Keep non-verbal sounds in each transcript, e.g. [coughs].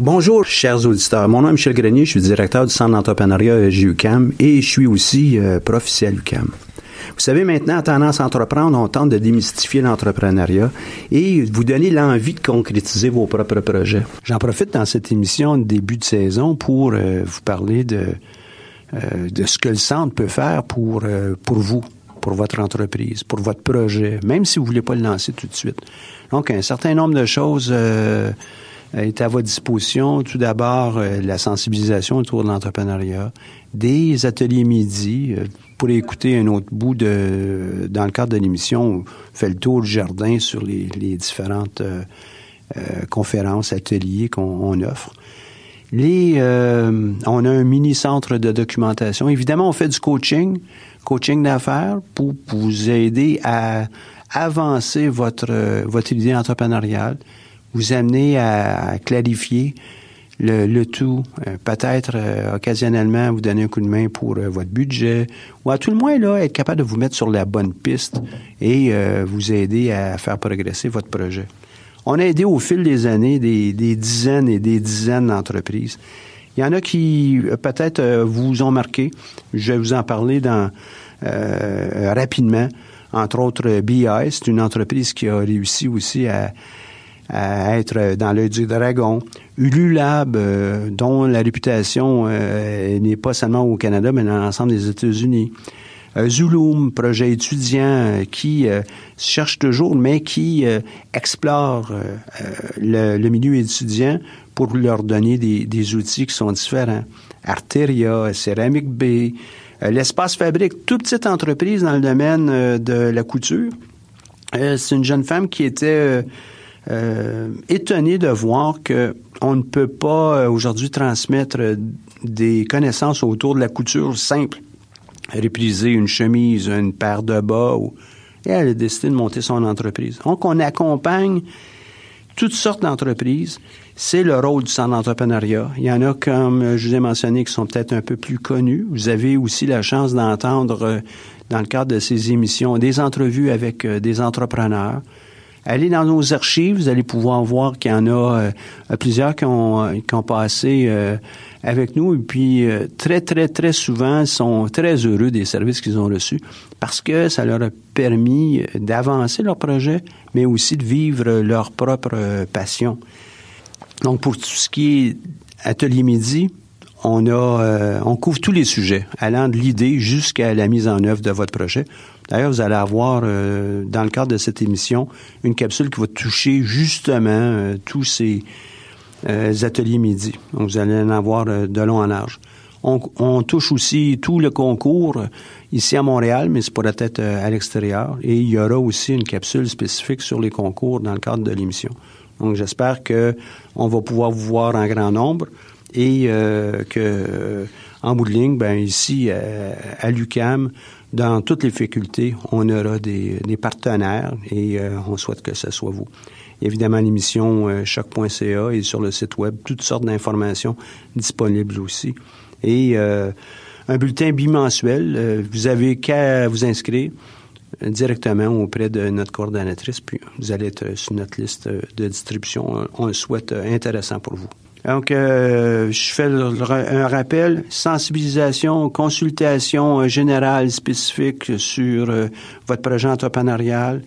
Bonjour, chers auditeurs. Mon nom est Michel Grenier, je suis directeur du Centre d'entrepreneuriat EGUCAM et je suis aussi euh, prof ici à l'UCAM. Vous savez, maintenant, à Tendance Entreprendre, on tente de démystifier l'entrepreneuriat et vous donner l'envie de concrétiser vos propres projets. J'en profite dans cette émission de début de saison pour euh, vous parler de, euh, de ce que le centre peut faire pour, euh, pour vous, pour votre entreprise, pour votre projet, même si vous voulez pas le lancer tout de suite. Donc, un certain nombre de choses est à votre disposition. Tout d'abord, euh, la sensibilisation autour de l'entrepreneuriat, des ateliers midi. Euh, pour écouter un autre bout de, dans le cadre de l'émission, on fait le tour du jardin sur les, les différentes euh, euh, conférences, ateliers qu'on on offre. Les, euh, on a un mini centre de documentation. Évidemment, on fait du coaching, coaching d'affaires pour, pour vous aider à avancer votre, euh, votre idée entrepreneuriale, vous amener à, clarifier le, le tout, euh, peut-être euh, occasionnellement vous donner un coup de main pour euh, votre budget, ou à tout le moins là, être capable de vous mettre sur la bonne piste et euh, vous aider à faire progresser votre projet. On a aidé au fil des années des, des dizaines et des dizaines d'entreprises. Il y en a qui peut-être vous ont marqué. Je vais vous en parler dans rapidement. Entre autres, BI, c'est une entreprise qui a réussi aussi à, à être dans l'œil du dragon. Ululab, euh, dont la réputation euh, n'est pas seulement au Canada, mais dans l'ensemble des États-Unis. Euh, Zulum, projet étudiant euh, qui euh, cherche toujours, mais qui explore le, milieu étudiant pour leur donner des, outils qui sont différents. Arteria, Céramique B, l'espace fabrique, toute petite entreprise dans le domaine de la couture. C'est une jeune femme qui était euh, étonnée de voir que on ne peut pas euh, aujourd'hui transmettre euh, des connaissances autour de la couture simple. Répliser une chemise, une paire de bas. Et elle a décidé de monter son entreprise. Donc, on accompagne toutes sortes d'entreprises. C'est le rôle du centre d'entrepreneuriat. Il y en a, comme je vous ai mentionné, qui sont peut-être un peu plus connus. Vous avez aussi la chance d'entendre, dans le cadre de ces émissions, des entrevues avec des entrepreneurs. Allez dans nos archives, vous allez pouvoir voir qu'il y en a euh, plusieurs qui ont, euh, qui ont passé euh, avec nous et puis euh, très, très, très souvent sont très heureux des services qu'ils ont reçus parce que ça leur a permis d'avancer leur projet, mais aussi de vivre leur propre euh, passion. Donc, pour tout ce qui est atelier midi, on a, euh, on couvre tous les sujets, allant de l'idée jusqu'à la mise en œuvre de votre projet. D'ailleurs, vous allez avoir, euh, dans le cadre de cette émission, une capsule qui va toucher justement euh, tous ces ateliers midi. Donc, vous allez en avoir de long en large. On, touche aussi tout le concours ici à Montréal, mais c'est pourrait être à l'extérieur. Et il y aura aussi une capsule spécifique sur les concours dans le cadre de l'émission. Donc, j'espère que on va pouvoir vous voir en grand nombre et euh, que, euh, en bout de ligne, ben ici, à l'UCAM, dans toutes les facultés, on aura des, partenaires et on souhaite que ce soit vous. Évidemment, l'émission choc.ca et sur le site web, toutes sortes d'informations disponibles aussi. Et un bulletin bimensuel, vous avez qu'à vous inscrire directement auprès de notre coordonnatrice, puis vous allez être sur notre liste de distribution. On le souhaite intéressant pour vous. Donc, euh, je fais un rappel, sensibilisation, consultation générale spécifique sur euh, votre projet entrepreneurial,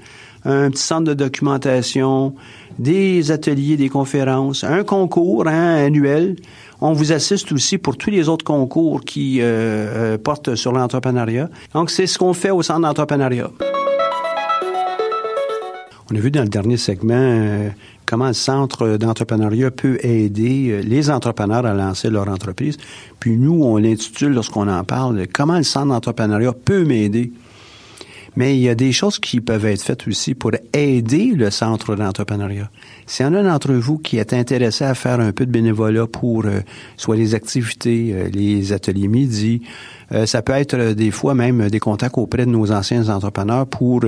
un petit centre de documentation, des ateliers, des conférences, un concours hein, annuel. On vous assiste aussi pour tous les autres concours qui euh, portent sur l'entrepreneuriat. Donc, c'est ce qu'on fait au centre d'entrepreneuriat. On a vu dans le dernier segment comment le centre d'entrepreneuriat peut aider euh, les entrepreneurs à lancer leur entreprise. Puis nous, on l'intitule lorsqu'on en parle, comment le centre d'entrepreneuriat peut m'aider. Mais il y a des choses qui peuvent être faites aussi pour aider le centre d'entrepreneuriat. S'il y en a d'entre vous qui est intéressé à faire un peu de bénévolat pour euh, soit les activités, euh, les ateliers midi, ça peut être des fois même des contacts auprès de nos anciens entrepreneurs pour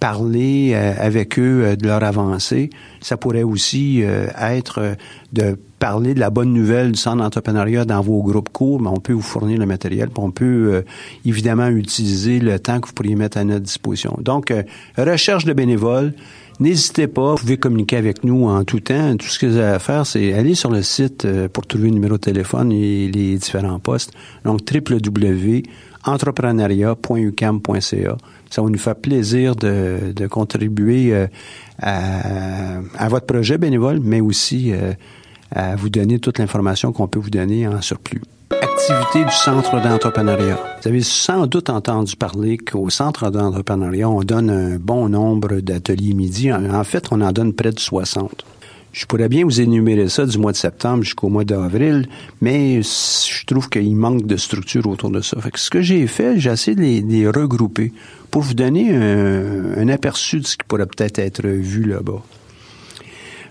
parler euh, avec eux euh, de leur avancée. Ça pourrait aussi euh, être de parler de la bonne nouvelle du centre d'entrepreneuriat dans vos groupes courts, mais on peut vous fournir le matériel, puis on peut évidemment utiliser le temps que vous pourriez mettre à notre disposition. Donc, recherche de bénévoles, N'hésitez pas, vous pouvez communiquer avec nous en tout temps. Tout ce que vous avez à faire, c'est aller sur le site pour trouver le numéro de téléphone et les différents postes. Donc, www.entrepreneuriat.ucam.ca. Ça va nous faire plaisir de, contribuer euh, à, à, votre projet bénévole, mais aussi euh, à vous donner toute l'information qu'on peut vous donner en surplus. Activité du Centre d'entrepreneuriat. Vous avez sans doute entendu parler qu'au Centre d'entrepreneuriat, on donne un bon nombre d'ateliers midi. En fait, on en donne près de 60. Je pourrais bien vous énumérer ça du mois de septembre jusqu'au mois d'avril, mais je trouve qu'il manque de structure autour de ça. Fait que ce que j'ai fait, j'ai essayé de les, regrouper pour vous donner un, aperçu de ce qui pourrait peut-être être vu là-bas.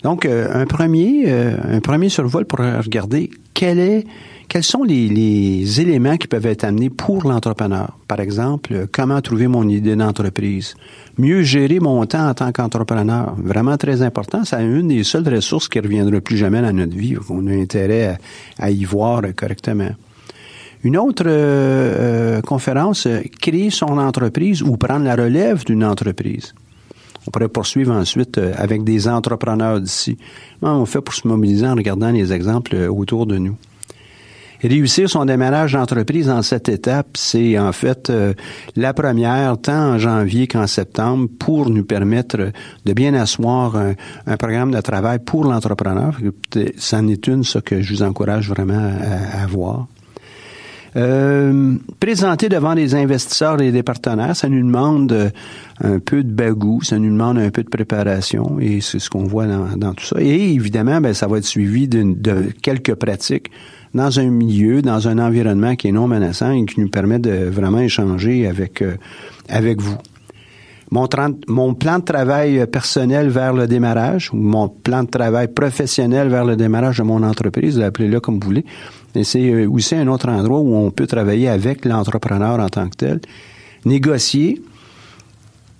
Donc, euh, un premier, euh, un premier survol pour regarder quel est quels sont les, éléments qui peuvent être amenés pour l'entrepreneur? Par exemple, comment trouver mon idée d'entreprise? Mieux gérer mon temps en tant qu'entrepreneur. Vraiment très important. C'est une des seules ressources qui reviendra plus jamais dans notre vie. On a intérêt à, y voir correctement. Une autre euh, euh, conférence, créer son entreprise ou prendre la relève d'une entreprise. On pourrait poursuivre ensuite euh, avec des entrepreneurs d'ici. Comment on fait pour se mobiliser en regardant les exemples autour de nous? Réussir son démarrage d'entreprise en cette étape, c'est en fait euh, la première, tant en janvier qu'en septembre, pour nous permettre de bien asseoir un, programme de travail pour l'entrepreneur. C'en est une, ça, que je vous encourage vraiment à, voir. Euh, présenter devant les investisseurs et les partenaires, ça nous demande euh, un peu de bagou, ça nous demande un peu de préparation et c'est ce qu'on voit dans, tout ça. Et évidemment, ben, ça va être suivi de quelques pratiques dans un milieu, dans un environnement qui est non menaçant et qui nous permet de vraiment échanger avec, euh, avec vous. Mon, plan de travail personnel vers le démarrage ou mon plan de travail professionnel vers le démarrage de mon entreprise, appelez-le comme vous voulez. C'est euh, aussi un autre endroit où on peut travailler avec l'entrepreneur en tant que tel. Négocier,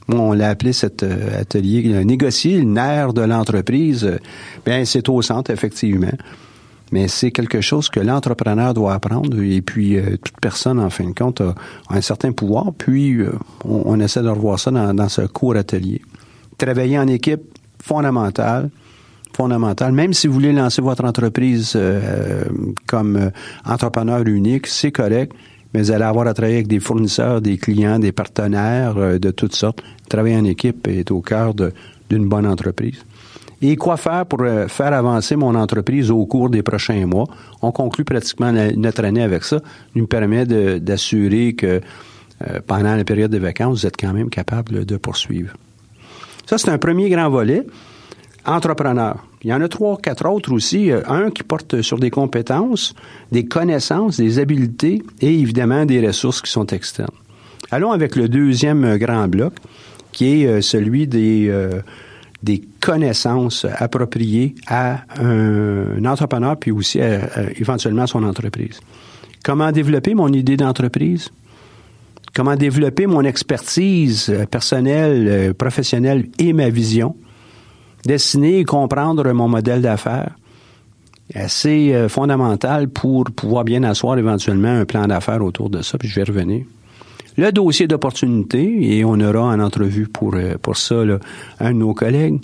on l'a appelé cet euh, atelier, négocier le nerf de l'entreprise, bien c'est au centre effectivement mais c'est quelque chose que l'entrepreneur doit apprendre et puis euh, toute personne, en fin de compte, a, un certain pouvoir. Puis euh, on, essaie de revoir ça dans, ce court atelier. Travailler en équipe, fondamental. Fondamental. Même si vous voulez lancer votre entreprise euh, comme entrepreneur unique, c'est correct, mais vous allez avoir à travailler avec des fournisseurs, des clients, des partenaires de toutes sortes. Travailler en équipe est au cœur d'une bonne entreprise. Et quoi faire pour euh, faire avancer mon entreprise au cours des prochains mois? On conclut pratiquement notre année avec ça. nous permet d'assurer que euh, pendant la période de vacances, vous êtes quand même capable de poursuivre. Ça, c'est un premier grand volet. Entrepreneur. Il y en a trois, quatre autres aussi. Euh, un qui porte sur des compétences, des connaissances, des habiletés et évidemment des ressources qui sont externes. Allons avec le deuxième grand bloc, qui est celui des, des connaissances appropriées à un, entrepreneur, puis aussi éventuellement à son entreprise. Comment développer mon idée d'entreprise? Comment développer mon expertise euh, personnelle, euh, professionnelle et ma vision? Dessiner et comprendre mon modèle d'affaires assez euh, fondamental pour pouvoir bien asseoir éventuellement un plan d'affaires autour de ça, puis je vais revenir. Le dossier d'opportunité, et on aura en entrevue pour, pour ça un de nos collègues.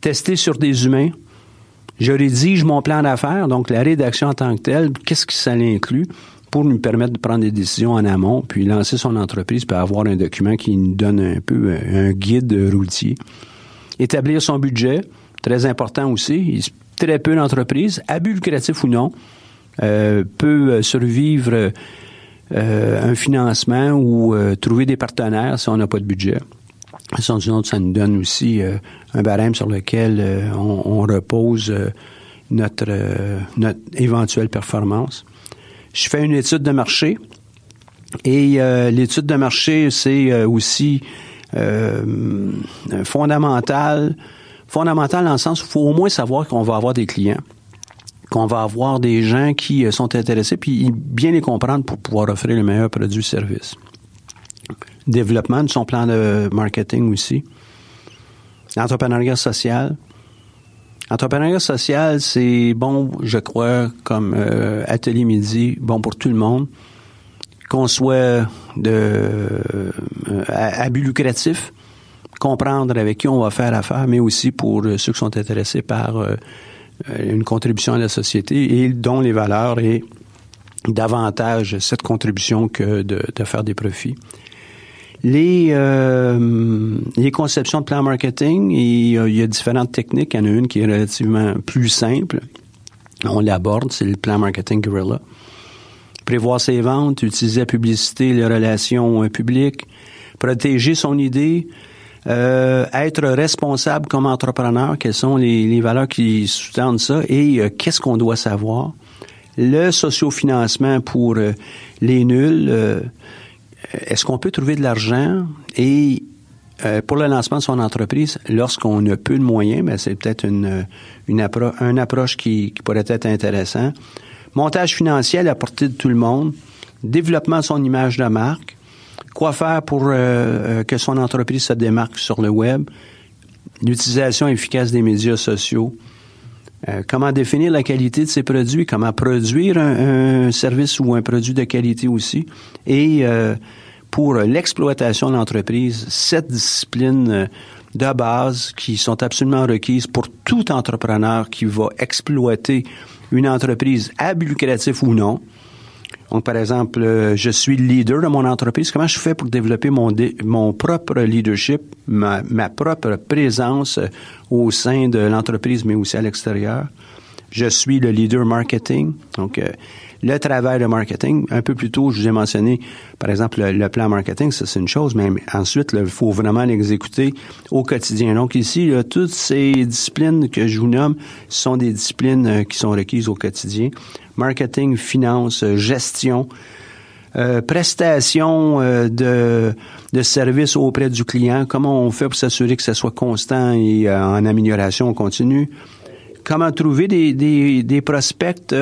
Tester sur des humains. Je rédige mon plan d'affaires, donc la rédaction en tant que telle, qu'est-ce que ça inclut pour nous permettre de prendre des décisions en amont, puis lancer son entreprise, puis avoir un document qui nous donne un peu un guide routier. Établir son budget, très important aussi. Très peu d'entreprises, abus lucratifs ou non, euh, peut survivre euh, un financement ou euh, trouver des partenaires si on n'a pas de budget. Ça, ça nous donne aussi euh, un barème sur lequel euh, on, on, repose notre, notre éventuelle performance. Je fais une étude de marché et l'étude de marché, c'est aussi fondamental, fondamental dans le sens où il faut au moins savoir qu'on va avoir des clients qu'on va avoir des gens qui sont intéressés, puis bien les comprendre pour pouvoir offrir le meilleur produit service. Développement de son plan de marketing aussi. Entrepreneuriat social. Entrepreneuriat social, c'est bon, je crois, comme euh, atelier midi, bon pour tout le monde. Qu'on soit de euh, à, but lucratif, comprendre avec qui on va faire affaire, mais aussi pour ceux qui sont intéressés par euh, une contribution à la société et dont les valeurs est davantage cette contribution que de, faire des profits. Les, euh, les conceptions de plan marketing, il y a différentes techniques. Il y en a une qui est relativement plus simple. On l'aborde, c'est le plan marketing guerrilla. Prévoir ses ventes, utiliser la publicité, les relations publiques, protéger son idée, euh, être responsable comme entrepreneur, quelles sont les, les valeurs qui sous-tendent ça et euh, qu'est-ce qu'on doit savoir. Le sociofinancement pour euh, les nuls, euh, est-ce qu'on peut trouver de l'argent et pour le lancement de son entreprise, lorsqu'on a peu de moyens, ben c'est peut-être une, une, appro une approche qui, qui, pourrait être intéressant. Montage financier à la portée de tout le monde, développement de son image de marque, quoi faire pour euh, euh, que son entreprise se démarque sur le web, l'utilisation efficace des médias sociaux, euh, comment définir la qualité de ses produits, comment produire un, service ou un produit de qualité aussi, et pour l'exploitation de l'entreprise, sept disciplines de base qui sont absolument requises pour tout entrepreneur qui va exploiter une entreprise à but lucratif ou non, donc, par exemple, euh, je suis le leader de mon entreprise. Comment je fais pour développer mon, mon propre leadership, ma, ma propre présence euh, au sein de l'entreprise, mais aussi à l'extérieur? Je suis le leader marketing. Donc, euh, le travail de marketing, un peu plus tôt, je vous ai mentionné, par exemple, le, plan marketing, ça c'est une chose, mais ensuite, il faut vraiment l'exécuter au quotidien. Donc ici, toutes ces disciplines que je vous nomme sont des disciplines qui sont requises au quotidien marketing, finance, euh, gestion, euh, prestation euh, de, de services auprès du client, comment on fait pour s'assurer que ça soit constant et en amélioration continue, comment trouver des, des, prospects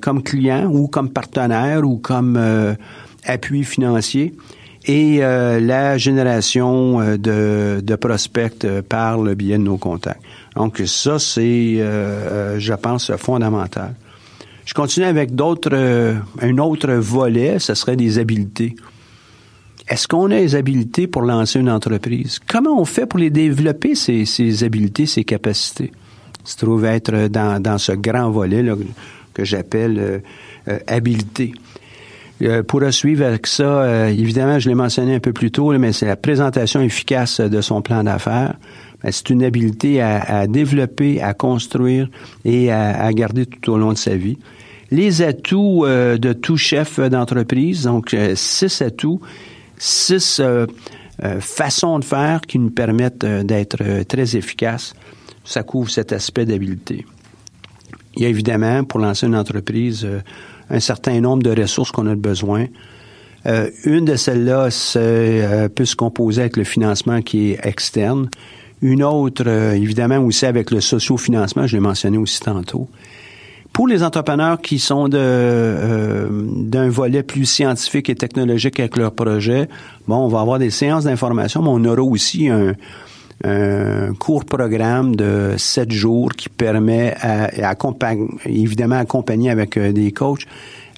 comme clients ou comme partenaires ou comme appui financier et la génération de, de prospects par le biais de nos contacts. Donc ça, c'est, je pense, fondamental. Je continue avec d'autres, euh, un autre volet, ce serait des habiletés. Est-ce qu'on a les habiletés pour lancer une entreprise? Comment on fait pour les développer, ces, ces habiletés, ces capacités? Se trouve être dans, dans ce grand volet là, que j'appelle euh, euh habileté. Euh, pour suivre avec ça, évidemment, je l'ai mentionné un peu plus tôt, mais c'est la présentation efficace de son plan d'affaires. Ben, c'est une habileté à, développer, à construire et à, garder tout au long de sa vie les atouts de tout chef d'entreprise, donc six atouts, six façons de faire qui nous permettent d'être très efficaces. Ça couvre cet aspect d'habileté. Il y a évidemment, pour lancer une entreprise, un certain nombre de ressources qu'on a besoin. une de celles-là peut se composer avec le financement qui est externe. Une autre, évidemment, aussi avec le sociofinancement, je l'ai mentionné aussi tantôt Pour les entrepreneurs qui sont euh, d'un volet plus scientifique et technologique avec leur projet, bon, on va avoir des séances d'information, mais on aura aussi un, court programme de sept jours qui permet, à, évidemment accompagné avec euh, des coachs,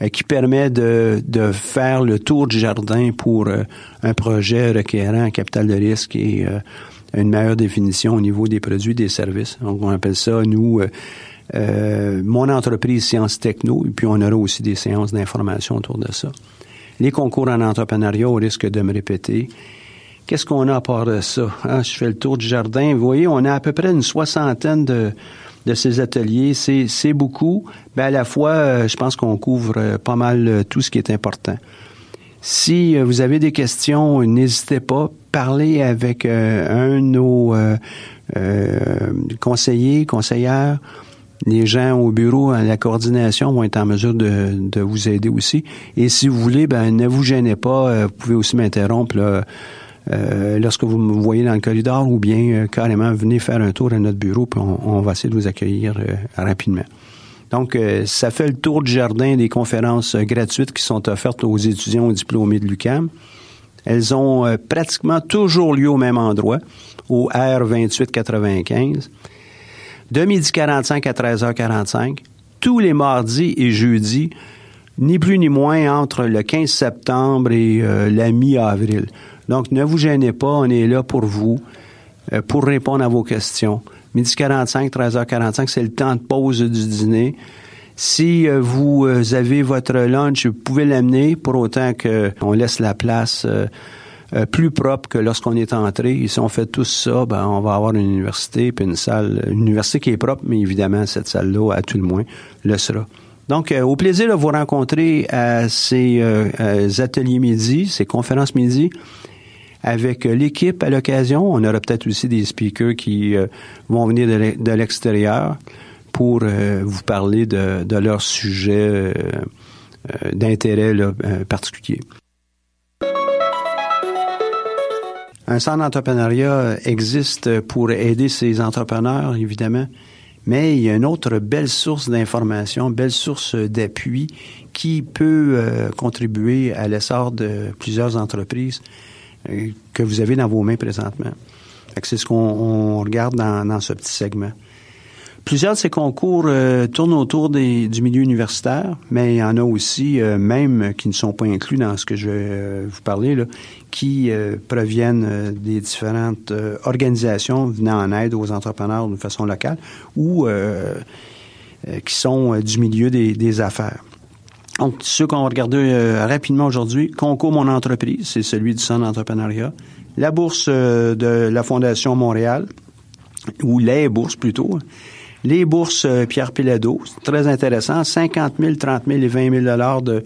euh, qui permet de, de faire le tour du jardin pour un projet requérant un capital de risque et une meilleure définition au niveau des produits et des services. Donc, on appelle ça, nous, euh, mon entreprise Sciences Techno, et puis on aura aussi des séances d'information autour de ça. Les concours en entrepreneuriat, au risque de me répéter. Qu'est-ce qu'on a à part de ça? Hein, je fais le tour du jardin. Vous voyez, on a à peu près une soixantaine de, de ces ateliers. C'est beaucoup, mais à la fois, euh, je pense qu'on couvre euh, pas mal tout ce qui est important. Si vous avez des questions, n'hésitez pas. Parlez avec un de nos conseillers, conseillères les gens au bureau, à la coordination vont être en mesure de, de vous aider aussi. Et si vous voulez, ben ne vous gênez pas. Euh, vous pouvez aussi m'interrompre euh, lorsque vous me voyez dans le corridor ou bien euh, carrément venez faire un tour à notre bureau puis on, va essayer de vous accueillir rapidement. Donc, ça fait le tour du jardin des conférences gratuites qui sont offertes aux étudiants diplômés de l'UCAM. Elles ont pratiquement toujours lieu au même endroit, au R2895 de midi 45 à 13h45, tous les mardis et jeudis, ni plus ni moins entre le 15 septembre et euh, la mi-avril. Donc, ne vous gênez pas, on est là pour vous, euh, pour répondre à vos questions. Midi 45, 13h45, c'est le temps de pause du dîner. Si euh, vous avez votre lunch, vous pouvez l'amener pour autant qu'on laisse la place euh, plus propre que lorsqu'on est entré. Et si on fait tout ça, ben, on va avoir une université puis une salle, une université qui est propre, mais évidemment, cette salle-là, à tout le moins, le sera. Donc, euh, au plaisir de vous rencontrer à ces euh, ateliers midi, ces conférences midi, avec l'équipe à l'occasion. On aura peut-être aussi des speakers qui vont venir de l'extérieur pour vous parler de, de leur sujet d'intérêt particulier. Un centre d'entrepreneuriat existe pour aider ces entrepreneurs, évidemment, mais il y a une autre belle source d'information, belle source d'appui qui peut euh, contribuer à l'essor de plusieurs entreprises euh, que vous avez dans vos mains présentement. C'est ce qu'on regarde dans ce petit segment. Plusieurs de ces concours euh, tournent autour des, du milieu universitaire, mais il y en a aussi, euh, même qui ne sont pas inclus dans ce que je vais euh, vous parler, là, qui proviennent des différentes organisations venant en aide aux entrepreneurs de façon locale ou qui sont du milieu des, des, affaires. Donc, ceux qu'on va regarder rapidement aujourd'hui, concours Mon entreprise, c'est celui du Centre d'entrepreneuriat. La bourse de la Fondation Montréal, ou les bourses plutôt, les bourses euh, Pierre Pilado, très intéressant, 50 000, 30 000 et 20 000 dollars de,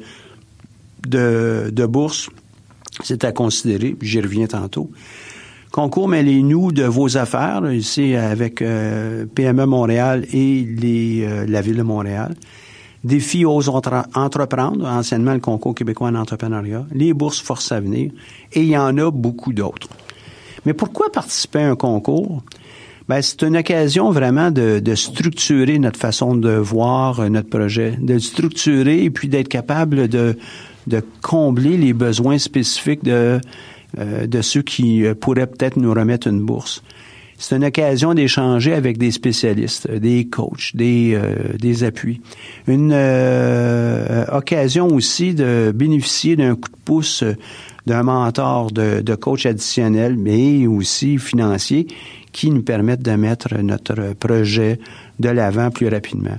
de, de bourses. C'est à considérer, j'y reviens tantôt. Concours Mêlez-nous de vos affaires, ici avec euh, PME Montréal et les, euh, la Ville de Montréal. Défi aux entreprendre, anciennement le concours québécois en entrepreneuriat, les bourses Force Avenir, et il y en a beaucoup d'autres. Mais pourquoi participer à un concours? Ben, c'est une occasion vraiment de, de, structurer notre façon de voir euh, notre projet, de le structurer et puis d'être capable de, de combler les besoins spécifiques de, euh, de ceux qui euh, pourraient peut-être nous remettre une bourse. C'est une occasion d'échanger avec des spécialistes, des coachs, des, des appuis. Une occasion aussi de bénéficier d'un coup de pouce d'un mentor de, de coach additionnel, mais aussi financier, qui nous permettent de mettre notre projet de l'avant plus rapidement.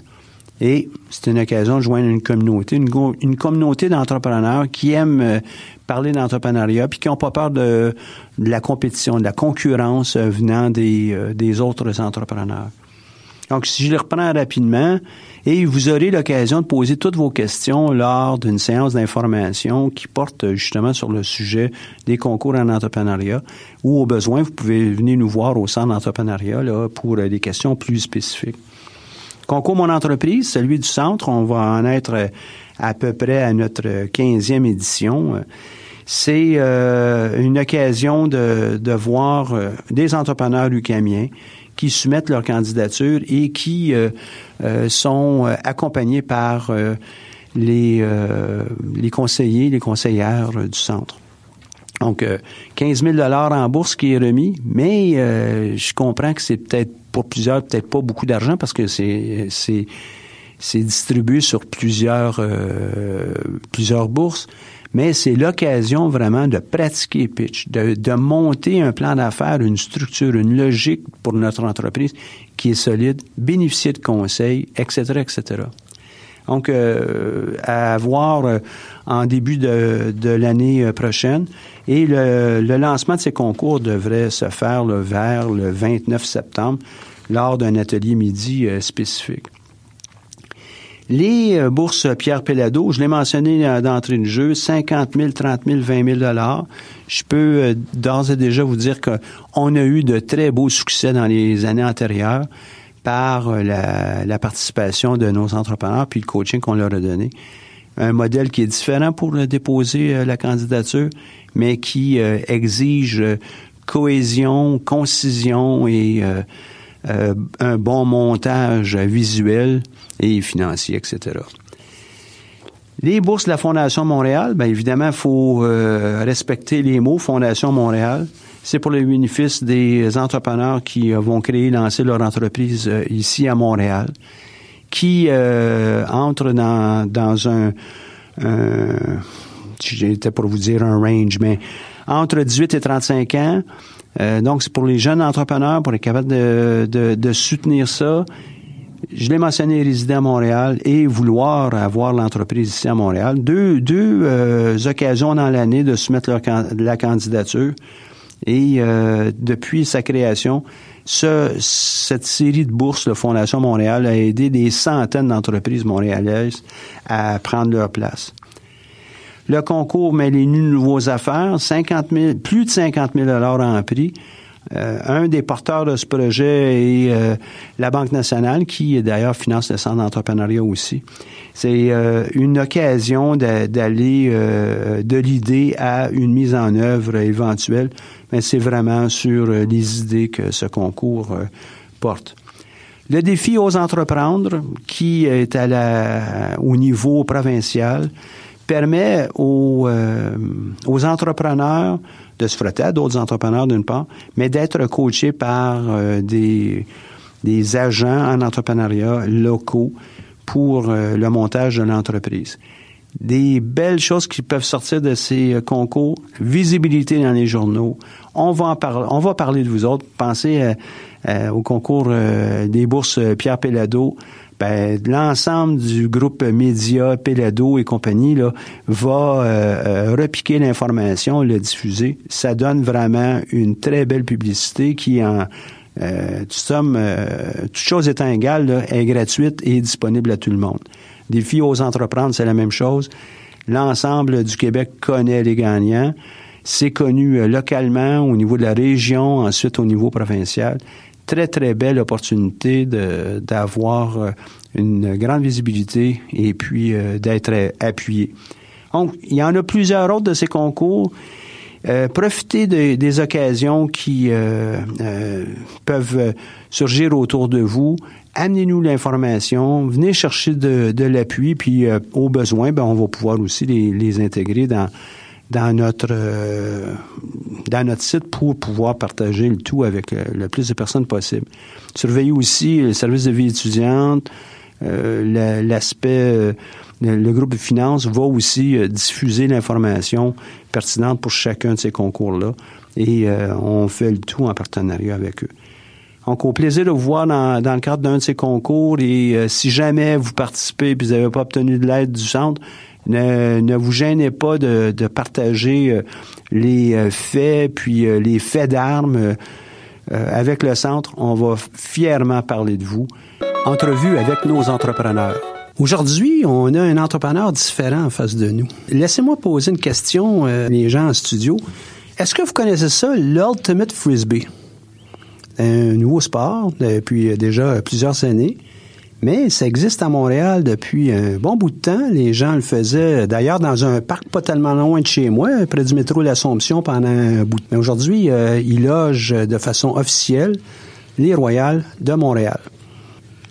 Et c'est une occasion de joindre une communauté, une, communauté d'entrepreneurs qui aiment euh, parler d'entrepreneuriat puis qui n'ont pas peur de, la compétition, de la concurrence euh, venant des, euh, des autres entrepreneurs. Donc, si je le reprends rapidement, et vous aurez l'occasion de poser toutes vos questions lors d'une séance d'information qui porte justement sur le sujet des concours en entrepreneuriat, ou au besoin, vous pouvez venir nous voir au centre d'entrepreneuriat pour des questions plus spécifiques. Concours Mon entreprise, celui du centre, on va en être à peu près à notre 15e édition. c'est une occasion de, de voir des entrepreneurs lucamiens qui soumettent leur candidature et qui sont accompagnés par les, les conseillers, les conseillères du centre. Donc, 15 000 en bourse qui est remis, mais je comprends que c'est peut-être pour plusieurs peut-être pas beaucoup d'argent parce que c'est c'est c'est distribué sur plusieurs euh, plusieurs bourses, mais c'est l'occasion vraiment de pratiquer pitch, de, de monter un plan d'affaires, une structure, une logique pour notre entreprise qui est solide, bénéficier de conseils, etc., etc. Donc, euh, à voir euh, en début de, de l'année prochaine. Et le, lancement de ces concours devrait se faire vers le 29 septembre lors d'un atelier midi spécifique. Les euh, bourses Pierre Pellado, je l'ai mentionné d'entrée de jeu, 50 000, 30 000, 20 000 dollars. Je peux euh, d'ores et déjà vous dire qu'on a eu de très beaux succès dans les années antérieures par euh, la, participation de nos entrepreneurs puis le coaching qu'on leur a donné. Un modèle qui est différent pour déposer la candidature, mais qui exige cohésion, concision et un bon montage visuel et financiers, etc. Les bourses de la Fondation Montréal, bien évidemment, il faut euh, respecter les mots Fondation Montréal. C'est pour le bénéfice des entrepreneurs qui euh, vont créer, lancer leur entreprise euh, ici à Montréal, qui entrent dans, dans un, j'étais pour vous dire un range, mais entre 18 et 35 ans. donc, c'est pour les jeunes entrepreneurs, pour être capable de, de, de soutenir ça je l'ai mentionné, résider à Montréal et vouloir avoir l'entreprise ici à Montréal. Deux, deux euh, occasions dans l'année de soumettre leur, la candidature. Et euh, depuis sa création, ce, cette série de bourses de Fondation Montréal a aidé des centaines d'entreprises montréalaises à prendre leur place. Le concours les nouveaux affaires, 50 000, plus de 50 000 en prix, euh, un des porteurs de ce projet est euh, la Banque nationale, qui d'ailleurs finance le centre d'entrepreneuriat aussi. C'est euh, une occasion d'aller de l'idée à une mise en œuvre éventuelle, mais c'est vraiment sur les idées que ce concours porte. Le défi aux entreprendre, qui est au niveau provincial, permet aux, aux entrepreneurs de se frotter à d'autres entrepreneurs d'une part, mais d'être coaché par euh, des, des agents en entrepreneuriat locaux pour euh, le montage de l'entreprise. Des belles choses qui peuvent sortir de ces euh, concours, visibilité dans les journaux. On va en parler, on va parler de vous autres. Pensez au concours des bourses Pierre Pellado ben, l'ensemble du groupe média, Pelado et compagnie, là, va euh, euh, repiquer l'information, le diffuser. Ça donne vraiment une très belle publicité qui, en euh, somme, euh, toute chose étant égale, est gratuite et disponible à tout le monde. Défi aux entreprises, c'est la même chose. L'ensemble du Québec connaît les gagnants. C'est connu localement, au niveau de la région, ensuite au niveau provincial très, très belle opportunité d'avoir euh, une grande visibilité et puis euh, d'être appuyé. Donc, il y en a plusieurs autres de ces concours. Euh, profitez des occasions qui peuvent surgir autour de vous. Amenez-nous l'information, venez chercher de, l'appui, puis au besoin, ben, on va pouvoir aussi les, les intégrer dans, dans notre euh, dans notre site pour pouvoir partager le tout avec le, plus de personnes possible. Surveillez aussi le service de vie étudiante, euh, l'aspect euh, le groupe de finances va aussi diffuser l'information pertinente pour chacun de ces concours-là et on fait le tout en partenariat avec eux. Donc, au plaisir de vous voir dans, dans le cadre d'un de ces concours et si jamais vous participez et vous n'avez pas obtenu de l'aide du centre, ne, vous gênez pas de, partager euh, les euh, faits, puis euh, les faits d'armes avec le centre. On va fièrement parler de vous. Entrevue avec nos entrepreneurs. Aujourd'hui, on a un entrepreneur différent en face de nous. Laissez-moi poser une question, les gens en studio. Est-ce que vous connaissez ça, l'Ultimate Frisbee? Un nouveau sport depuis déjà plusieurs années Mais ça existe à Montréal depuis un bon bout de temps. Les gens le faisaient d'ailleurs dans un parc pas tellement loin de chez moi, près du métro L'Assomption pendant un bout de temps. Mais aujourd'hui, euh, il loge de façon officielle les Royales de Montréal.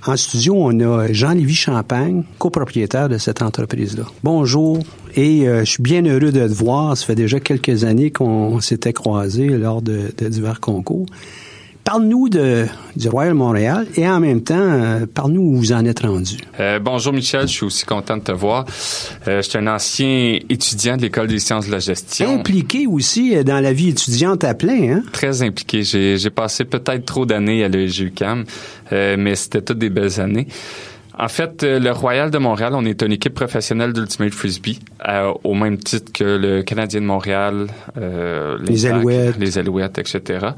En studio, on a Jean-Lévis Champagne, copropriétaire de cette entreprise-là. Bonjour, et euh, je suis bien heureux de te voir. Ça fait déjà quelques années qu'on s'était croisés lors de divers concours. Parle-nous de, du Royal Montréal et en même temps, euh, parle-nous où vous en êtes rendu. Euh, bonjour Michel, je suis aussi content de te voir. Euh, je suis un ancien étudiant de l'École des sciences de la gestion. Impliqué aussi dans la vie étudiante à plein, hein? Très impliqué. J'ai, passé peut-être trop d'années à l'EGUCAM, euh, mais c'était toutes des belles années. En fait, le Royal de Montréal, on est une équipe professionnelle d'Ultimate Frisbee, euh, au même titre que le Canadien de Montréal, euh, les, les Alouettes, les Alouettes, etc.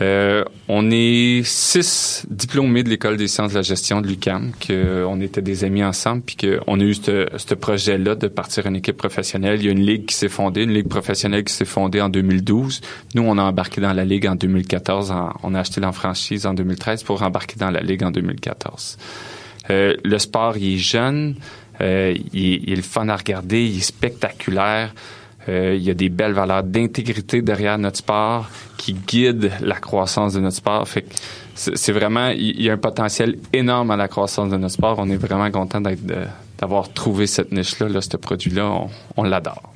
Euh, on est six diplômés de l'école des sciences de la gestion de l'UCAM, qu'on était des amis ensemble, puis qu'on a eu ce projet-là de partir une équipe professionnelle. Il y a une ligue qui s'est fondée, une ligue professionnelle qui s'est fondée en 2012. Nous, on a embarqué dans la ligue en 2014. on a acheté l'enfranchise en 2013 pour embarquer dans la ligue en 2014. Euh, le sport, il est jeune, euh, il, il, est le fun à regarder, il est spectaculaire. Euh, il y a des belles valeurs d'intégrité derrière notre sport qui guident la croissance de notre sport. C'est vraiment, il y a un potentiel énorme à la croissance de notre sport. On est vraiment content d'avoir trouvé cette niche-là, là, ce produit-là. On l'adore.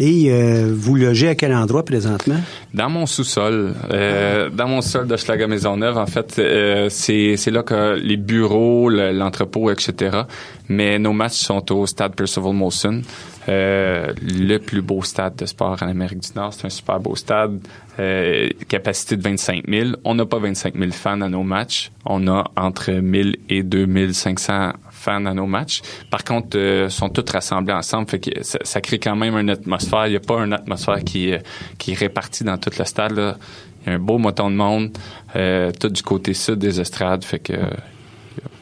Et euh, vous logez à quel endroit présentement? Dans mon sous-sol. Euh, dans mon sous-sol de Maisonneuve, en fait, euh, c'est, là que les bureaux, l'entrepôt, etc. Mais nos matchs sont au stade Percival Molson. Euh, le plus beau stade de sport en Amérique du Nord. C'est un super beau stade, euh, capacité de 25 000. On n'a pas 25 000 fans à nos matchs. On a entre 1000 et 2500 fans nos matchs. Par contre, euh, sont tous rassemblés ensemble, fait que ça, crée quand même une atmosphère. Il n'y a pas une atmosphère qui, euh, qui est répartie dans tout le stade. Il y a un beau moton de monde, euh, tout du côté sud des estrades, fait que euh,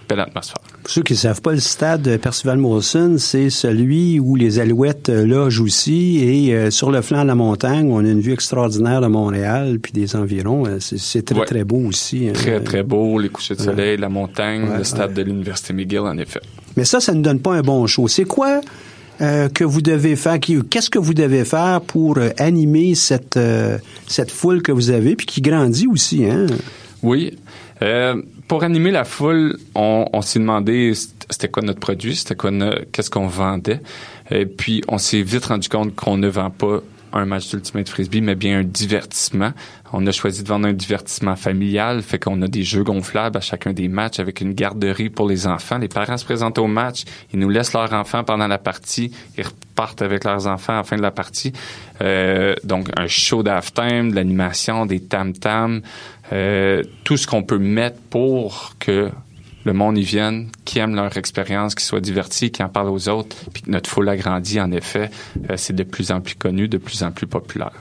belle atmosphère. Pour ceux qui ne savent pas, le stade Percival Molson, c'est celui où les Alouettes logent aussi. Et euh, sur le flanc de la montagne, on a une vue extraordinaire de Montréal puis des environs. C'est très, ouais. très beau aussi. Hein. Très, très beau. Les couchers de soleil, ouais. la montagne, ouais, le stade de l'Université McGill, en effet. Mais ça, ça ne donne pas un bon show. C'est quoi euh, que vous devez faire? Qu'est-ce que vous devez faire pour euh, animer cette, euh, cette foule que vous avez puis qui grandit aussi, hein? Oui. Euh, pour animer la foule, on, on s'est demandé c'était quoi notre produit, c'était quoi qu'est-ce qu'on vendait. Et puis on s'est vite rendu compte qu'on ne vend pas un match d'Ultimate Frisbee, mais bien un divertissement. On a choisi de vendre un divertissement familial, fait qu'on a des jeux gonflables à chacun des matchs avec une garderie pour les enfants. Les parents se présentent au match, ils nous laissent leurs enfants pendant la partie, ils repartent avec leurs enfants à la fin de la partie. Euh, donc un show d'halftime, de l'animation, des tam-tams, euh, tout ce qu'on peut mettre pour que le monde y vienne, qui aime leur expérience, qui soit divertis, qui en parle aux autres, puis que notre foule agrandit, en effet, euh, c'est de plus en plus connu, de plus en plus populaire.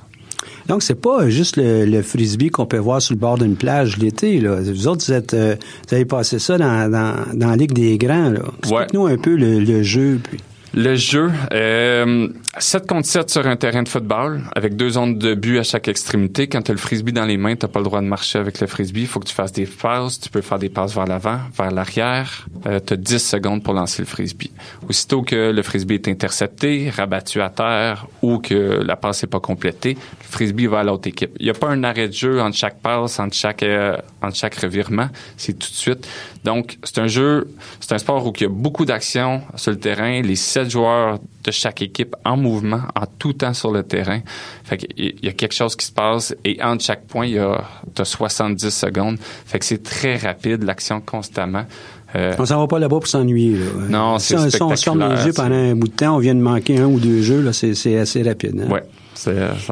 Donc, c'est pas juste le, le frisbee qu'on peut voir sur le bord d'une plage l'été. Là. Vous autres, vous, êtes, euh, vous avez passé ça dans, dans, dans la Ligue des Grands. Explique-nous ouais. un peu le, le jeu. Puis... Le jeu, euh, 7 contre 7 sur un terrain de football, avec deux zones de but à chaque extrémité. Quand tu as le frisbee dans les mains, tu pas le droit de marcher avec le frisbee. Il faut que tu fasses des passes. Tu peux faire des passes vers l'avant, vers l'arrière. Euh, tu as 10 secondes pour lancer le frisbee. Aussitôt que le frisbee est intercepté, rabattu à terre ou que la passe n'est pas complétée, le frisbee va à l'autre équipe. Il n'y a pas un arrêt de jeu entre chaque passe, entre chaque, euh, entre chaque revirement. C'est tout de suite. Donc, c'est un jeu, c'est un sport où il y a beaucoup d'actions sur le terrain. Les sept joueurs de chaque équipe en mouvement, en tout temps sur le terrain. Fait qu'il y a quelque chose qui se passe et entre chaque point, il y a as 70 secondes. Fait que c'est très rapide, l'action constamment. Euh, on s'en va pas là-bas pour s'ennuyer. Non, c'est si, si on sort pendant un bout de temps, on vient de manquer un ou deux jeux, là, c'est, c'est assez rapide. Hein? Ouais.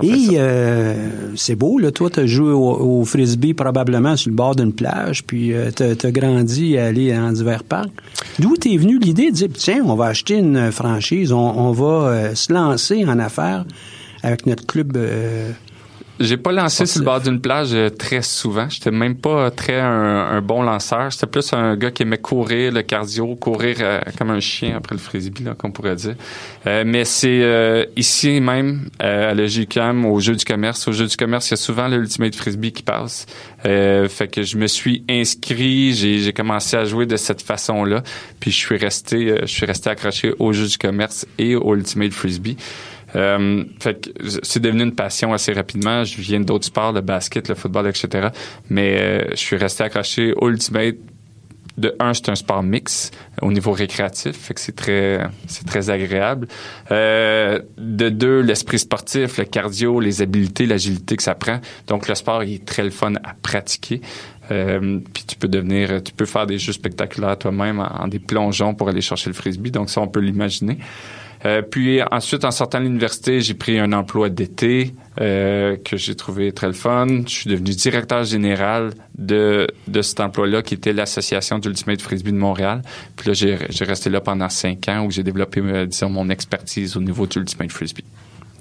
Et euh, c'est beau, là. Toi, tu as joué au, au, frisbee probablement sur le bord d'une plage, puis euh, tu as grandi à aller dans divers parcs. D'où t'es venu l'idée de dire, tiens, on va acheter une franchise, on, on va euh, se lancer en affaires avec notre club J'ai pas lancé sur le bord d'une plage euh, très souvent. J'étais même pas très un, bon lanceur. J'étais plus un gars qui aimait courir le cardio, courir euh, comme un chien après le frisbee, là, qu'on pourrait dire. Euh, mais c'est ici même à la GQAM, au jeu du commerce. Au jeu du commerce, il y a souvent l'ultimate frisbee qui passe. fait que je me suis inscrit, j'ai commencé à jouer de cette façon-là, puis je suis resté, je suis resté accroché au jeu du commerce et au ultimate frisbee. Euh, fait que c'est devenu une passion assez rapidement. Je viens d'autres sports, le basket, le football, etc. Mais euh, je suis resté accroché Ultimate. De un, c'est un sport mix au niveau récréatif, fait que c'est très, c'est très agréable. Euh, de deux, l'esprit sportif, le cardio, les habiletés, l'agilité que ça prend. Donc le sport il est très le fun à pratiquer. Euh, puis tu peux devenir, tu peux faire des jeux spectaculaires toi-même en, en, des plongeons pour aller chercher le frisbee. Donc ça, on peut l'imaginer. Euh, puis ensuite, en sortant de l'université, j'ai pris un emploi d'été euh, que j'ai trouvé très le fun. Je suis devenu directeur général de, de cet emploi-là, qui était l'Association d'Ultimate Frisbee de Montréal. Puis là, j'ai, resté là pendant cinq ans où j'ai développé, euh, disons, mon expertise au niveau du Ultimate Frisbee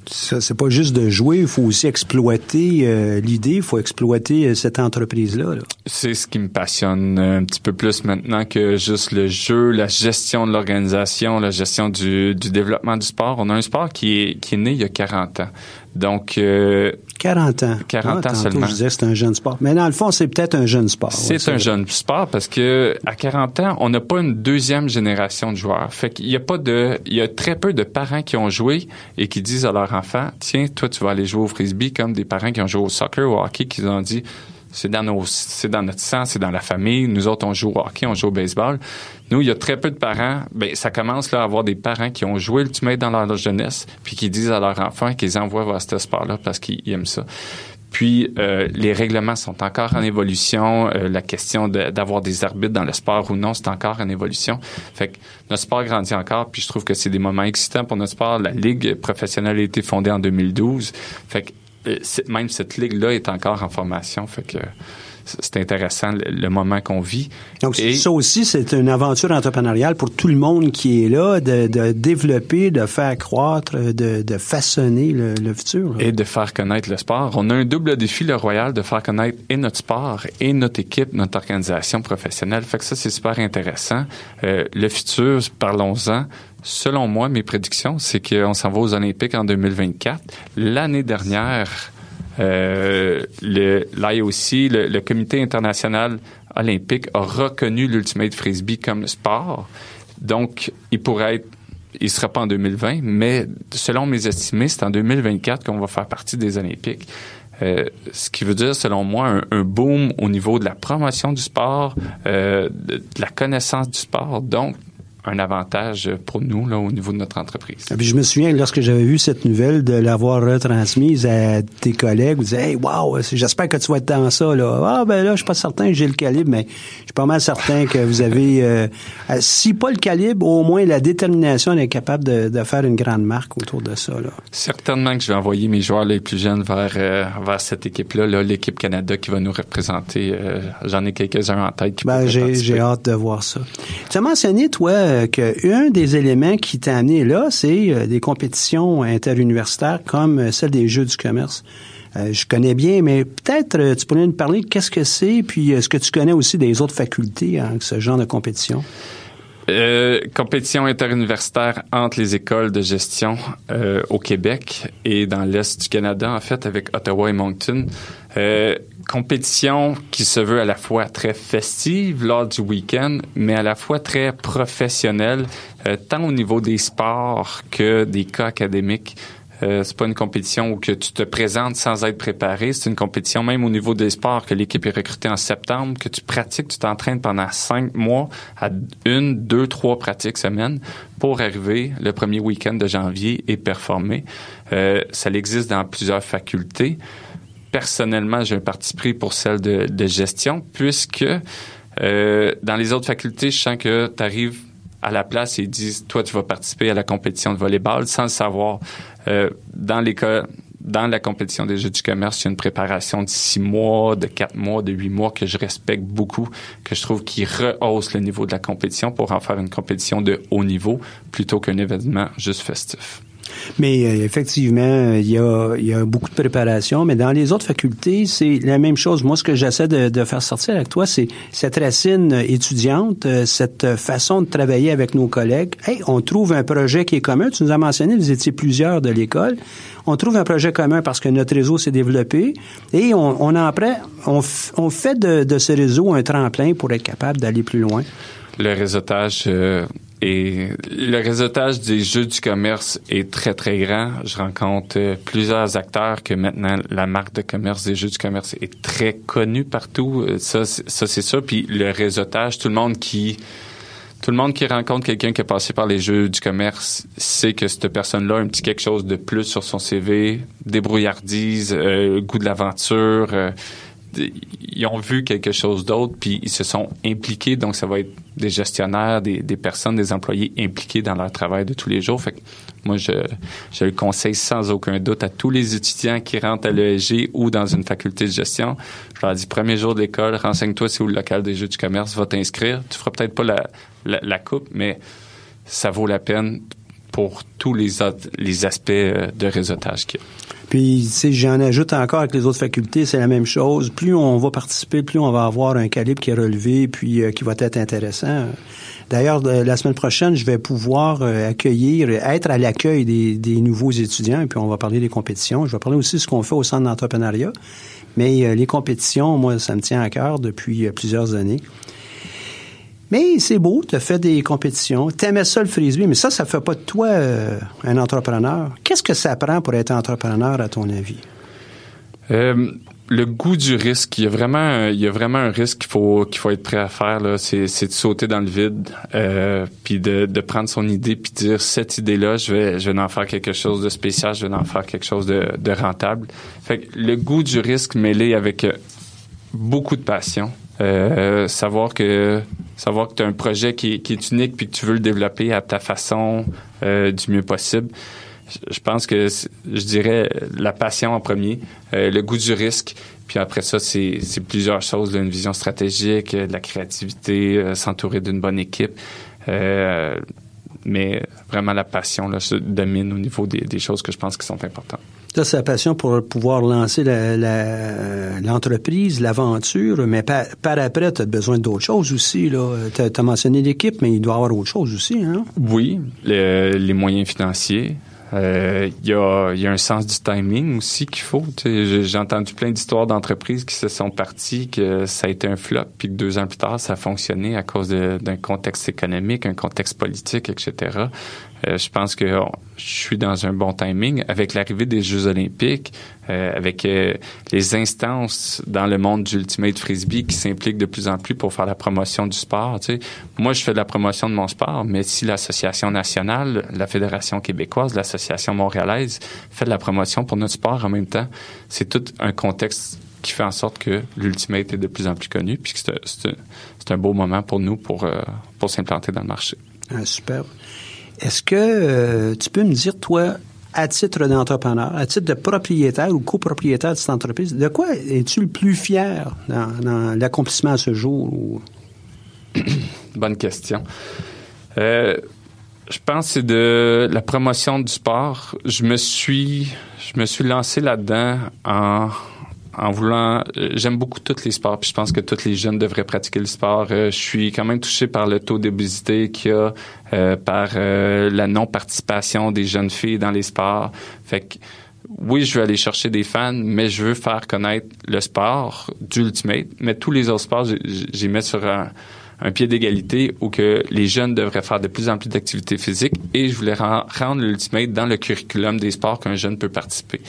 ça, c'est pas juste de jouer, il faut aussi exploiter euh, l'idée, il faut exploiter euh, cette entreprise-là. C'est ce qui me passionne un petit peu plus maintenant que juste le jeu, la gestion de l'organisation, la gestion du, du développement du sport. On a un sport qui est, qui est né il y a 40 ans. Donc, euh, 40 ans. 40 ah, ans seulement. Je disais c'est un jeune sport. Mais dans le fond, c'est peut-être un jeune sport. C'est un jeune sport parce que à 40 ans, on n'a pas une deuxième génération de joueurs. Fait qu'il y a pas de, il y a très peu de parents qui ont joué et qui disent à leur enfant, tiens, toi, tu vas aller jouer au frisbee comme des parents qui ont joué au soccer ou au hockey qui ont dit, c'est dans nos, c'est dans notre sang, c'est dans la famille. Nous autres, on joue au hockey, on joue au baseball. Nous, il y a très peu de parents. Ben, ça commence là à avoir des parents qui ont joué l'ultimate dans leur jeunesse, puis qui disent à leurs enfants qu'ils envoient vers ce sport-là parce qu'ils aiment ça. Puis euh, les règlements sont encore en évolution. Euh, la question d'avoir des arbitres dans le sport ou non, c'est encore en évolution. Fait que notre sport grandit encore. Puis je trouve que c'est des moments excitants pour notre sport. La ligue professionnelle a été fondée en 2012. Fait que même cette ligue-là est encore en formation. Fait que c'est intéressant le, moment qu'on vit. Donc ça aussi, c'est une aventure entrepreneuriale pour tout le monde qui est là, de, développer, de faire croître, de, façonner le, futur. Et de faire connaître le sport. On a un double défi, le Royal, de faire connaître et notre sport et notre équipe, notre organisation professionnelle. Fait que ça, c'est super intéressant. Euh, le futur, parlons-en. Selon moi, mes prédictions, c'est qu'on s'en va aux Olympiques en 2024. L'année dernière, euh, l'IOC, le, Comité international olympique, a reconnu l'Ultimate Frisbee comme sport. Donc, il pourrait être il sera pas en 2020, mais selon mes estimés, c'est en 2024 qu'on va faire partie des Olympiques. Euh, ce qui veut dire, selon moi, un, un, boom au niveau de la promotion du sport, euh, de, de, la connaissance du sport. Donc, un avantage pour nous là, au niveau de notre entreprise. puis je me souviens, lorsque j'avais vu cette nouvelle, de l'avoir retransmise à tes collègues, vous disiez, hey, wow, j'espère que tu vas être dans ça. Là. Ah, ben là, je suis pas certain que j'ai le calibre, mais je suis pas mal certain que vous avez, euh, si pas le calibre, au moins la détermination d'être capable de, de, faire une grande marque autour de ça. Là. Certainement que je vais envoyer mes joueurs les plus jeunes vers, euh, vers cette équipe-là, -là, l'équipe Canada qui va nous représenter. Euh, j'en ai quelques-uns en tête. Qui ben, j'ai hâte de voir ça. Tu as mentionné, toi, euh, qu'un des éléments qui t'a amené là, c'est euh, des compétitions interuniversitaires comme euh, celle des Jeux du commerce. je connais bien, mais peut-être tu pourrais nous parler de qu'est-ce que c'est, puis est-ce que tu connais aussi des autres facultés en ce genre de compétition? Euh, compétition interuniversitaire entre les écoles de gestion euh, au Québec et dans l'Est du Canada, en fait, avec Ottawa et Moncton. Euh, compétition qui se veut à la fois très festive lors du week-end, mais à la fois très professionnelle, euh, tant au niveau des sports que des cas académiques. Euh, c'est pas une compétition où que tu te présentes sans être préparé. C'est une compétition même au niveau des sports que l'équipe est recrutée en septembre, que tu pratiques, tu t'entraînes pendant cinq mois à une, deux, trois pratiques semaine pour arriver le premier week-end de janvier et performer. Euh, ça existe dans plusieurs facultés. Personnellement, j'ai un parti pris pour celle de, de gestion puisque euh, dans les autres facultés, je sens que tu arrives à la place ils disent toi tu vas participer à la compétition de volleyball sans le savoir. Euh, dans les cas dans la compétition des Jeux du commerce, il y a une préparation de six mois, de quatre mois, de huit mois que je respecte beaucoup, que je trouve qui rehausse le niveau de la compétition pour en faire une compétition de haut niveau plutôt qu'un événement juste festif. Mais euh, effectivement, il y, a, beaucoup de préparation, mais dans les autres facultés, c'est la même chose. Moi, ce que j'essaie de, faire sortir avec toi, c'est cette racine étudiante, euh, cette façon de travailler avec nos collègues. Hey, on trouve un projet qui est commun. Tu nous as mentionné, vous étiez plusieurs de l'école. On trouve un projet commun parce que notre réseau s'est développé et on, en prend, on, fait de, de, ce réseau un tremplin pour être capable d'aller plus loin. Le réseautage... Euh et le réseautage des jeux du commerce est très, très grand. Je rencontre euh, plusieurs acteurs que maintenant la marque de commerce des jeux du commerce est très connue partout. Euh, ça, ça c'est ça. Puis le réseautage, tout le monde qui tout le monde qui rencontre quelqu'un qui a passé par les jeux du commerce sait que cette personne-là a un petit quelque chose de plus sur son CV, débrouillardise, euh, goût de l'aventure, ils ont vu quelque chose d'autre, puis ils se sont impliqués. Donc, ça va être des gestionnaires, des, personnes, des employés impliqués dans leur travail de tous les jours. Fait que moi, je, je le conseille sans aucun doute à tous les étudiants qui rentrent à l'ESG ou dans une faculté de gestion. Je leur dis, premier jour de l'école, renseigne-toi c'est où le local des jeux du commerce, va t'inscrire. Tu feras peut-être pas la, la, coupe, mais ça vaut la peine pour tous les, autres, les aspects de réseautage qu'il y a. Puis, sais, j'en ajoute encore avec les autres facultés, c'est la même chose. Plus on va participer, plus on va avoir un calibre qui est relevé, puis euh, qui va être intéressant. D'ailleurs, la semaine prochaine, je vais pouvoir euh, accueillir, être à l'accueil des, des, nouveaux étudiants, et puis on va parler des compétitions. Je vais parler aussi de ce qu'on fait au centre d'entrepreneuriat. Mais euh, les compétitions, moi, ça me tient à cœur depuis plusieurs années. Mais c'est beau, tu as fait des compétitions, tu aimais ça le frisbee, mais ça, ça fait pas de toi euh, un entrepreneur. Qu'est-ce que ça prend pour être entrepreneur, à ton avis? Euh, le goût du risque, il y a vraiment, il y a vraiment un risque qu'il faut faut être prêt à faire. C'est, de sauter dans le vide, euh, puis de, prendre son idée puis dire cette idée-là, je vais je vais en faire quelque chose de spécial, je vais en faire quelque chose de, rentable. Fait que le goût du risque mêlé avec beaucoup de passion, savoir que savoir que tu as un projet qui, est unique puis que tu veux le développer à ta façon euh, du mieux possible. Je pense que je dirais la passion en premier, euh, le goût du risque, puis après ça, c'est plusieurs choses, une vision stratégique, de la créativité, euh, s'entourer d'une bonne équipe. Euh, mais vraiment la passion là, se domine au niveau des, des choses que je pense qui sont importantes. Ça, la passion pour pouvoir lancer l'entreprise, la, l'aventure, mais par, après, tu as besoin d'autres choses aussi. Tu as, mentionné l'équipe, mais il doit y avoir autre chose aussi. Hein? Oui, le, les moyens financiers. Il euh, y, a, y, a, un sens du timing aussi qu'il faut. J'ai entendu plein d'histoires d'entreprises qui se sont parties, que ça a été un flop, puis que deux ans plus tard, ça a fonctionné à cause d'un contexte économique, un contexte politique, etc. Euh, je pense que je suis dans un bon timing avec l'arrivée des Jeux olympiques, euh, avec euh, les instances dans le monde du ultimate frisbee qui s'impliquent de plus en plus pour faire la promotion du sport. Moi, je fais de la promotion de mon sport, mais si l'association nationale, la fédération québécoise, l'association montréalaise fait de la promotion pour notre sport en même temps, c'est tout un contexte qui fait en sorte que l'ultimate est de plus en plus connu, puis c'est un, un, beau moment pour nous pour, pour s'implanter dans le marché. Ah, super. Est-ce que euh, tu peux me dire, toi, à titre d'entrepreneur, à titre de propriétaire ou copropriétaire de cette entreprise, de quoi es-tu le plus fier dans, l'accomplissement à ce jour? Ou... [coughs] Bonne question. Euh, je pense que c'est de la promotion du sport. Je me suis, je me suis lancé là-dedans en en voulant. Euh, j'aime beaucoup tous les sports, puis je pense que tous les jeunes devraient pratiquer le sport. Euh, je suis quand même touché par le taux d'obésité qu'il y a, euh, par la non-participation des jeunes filles dans les sports. Fait que oui, je veux aller chercher des fans, mais je veux faire connaître le sport d'Ultimate. Mais tous les autres sports, j'y mets sur un, un pied d'égalité où que les jeunes devraient faire de plus en plus d'activités physiques et je voulais rendre l'Ultimate dans le curriculum des sports qu'un jeune peut participer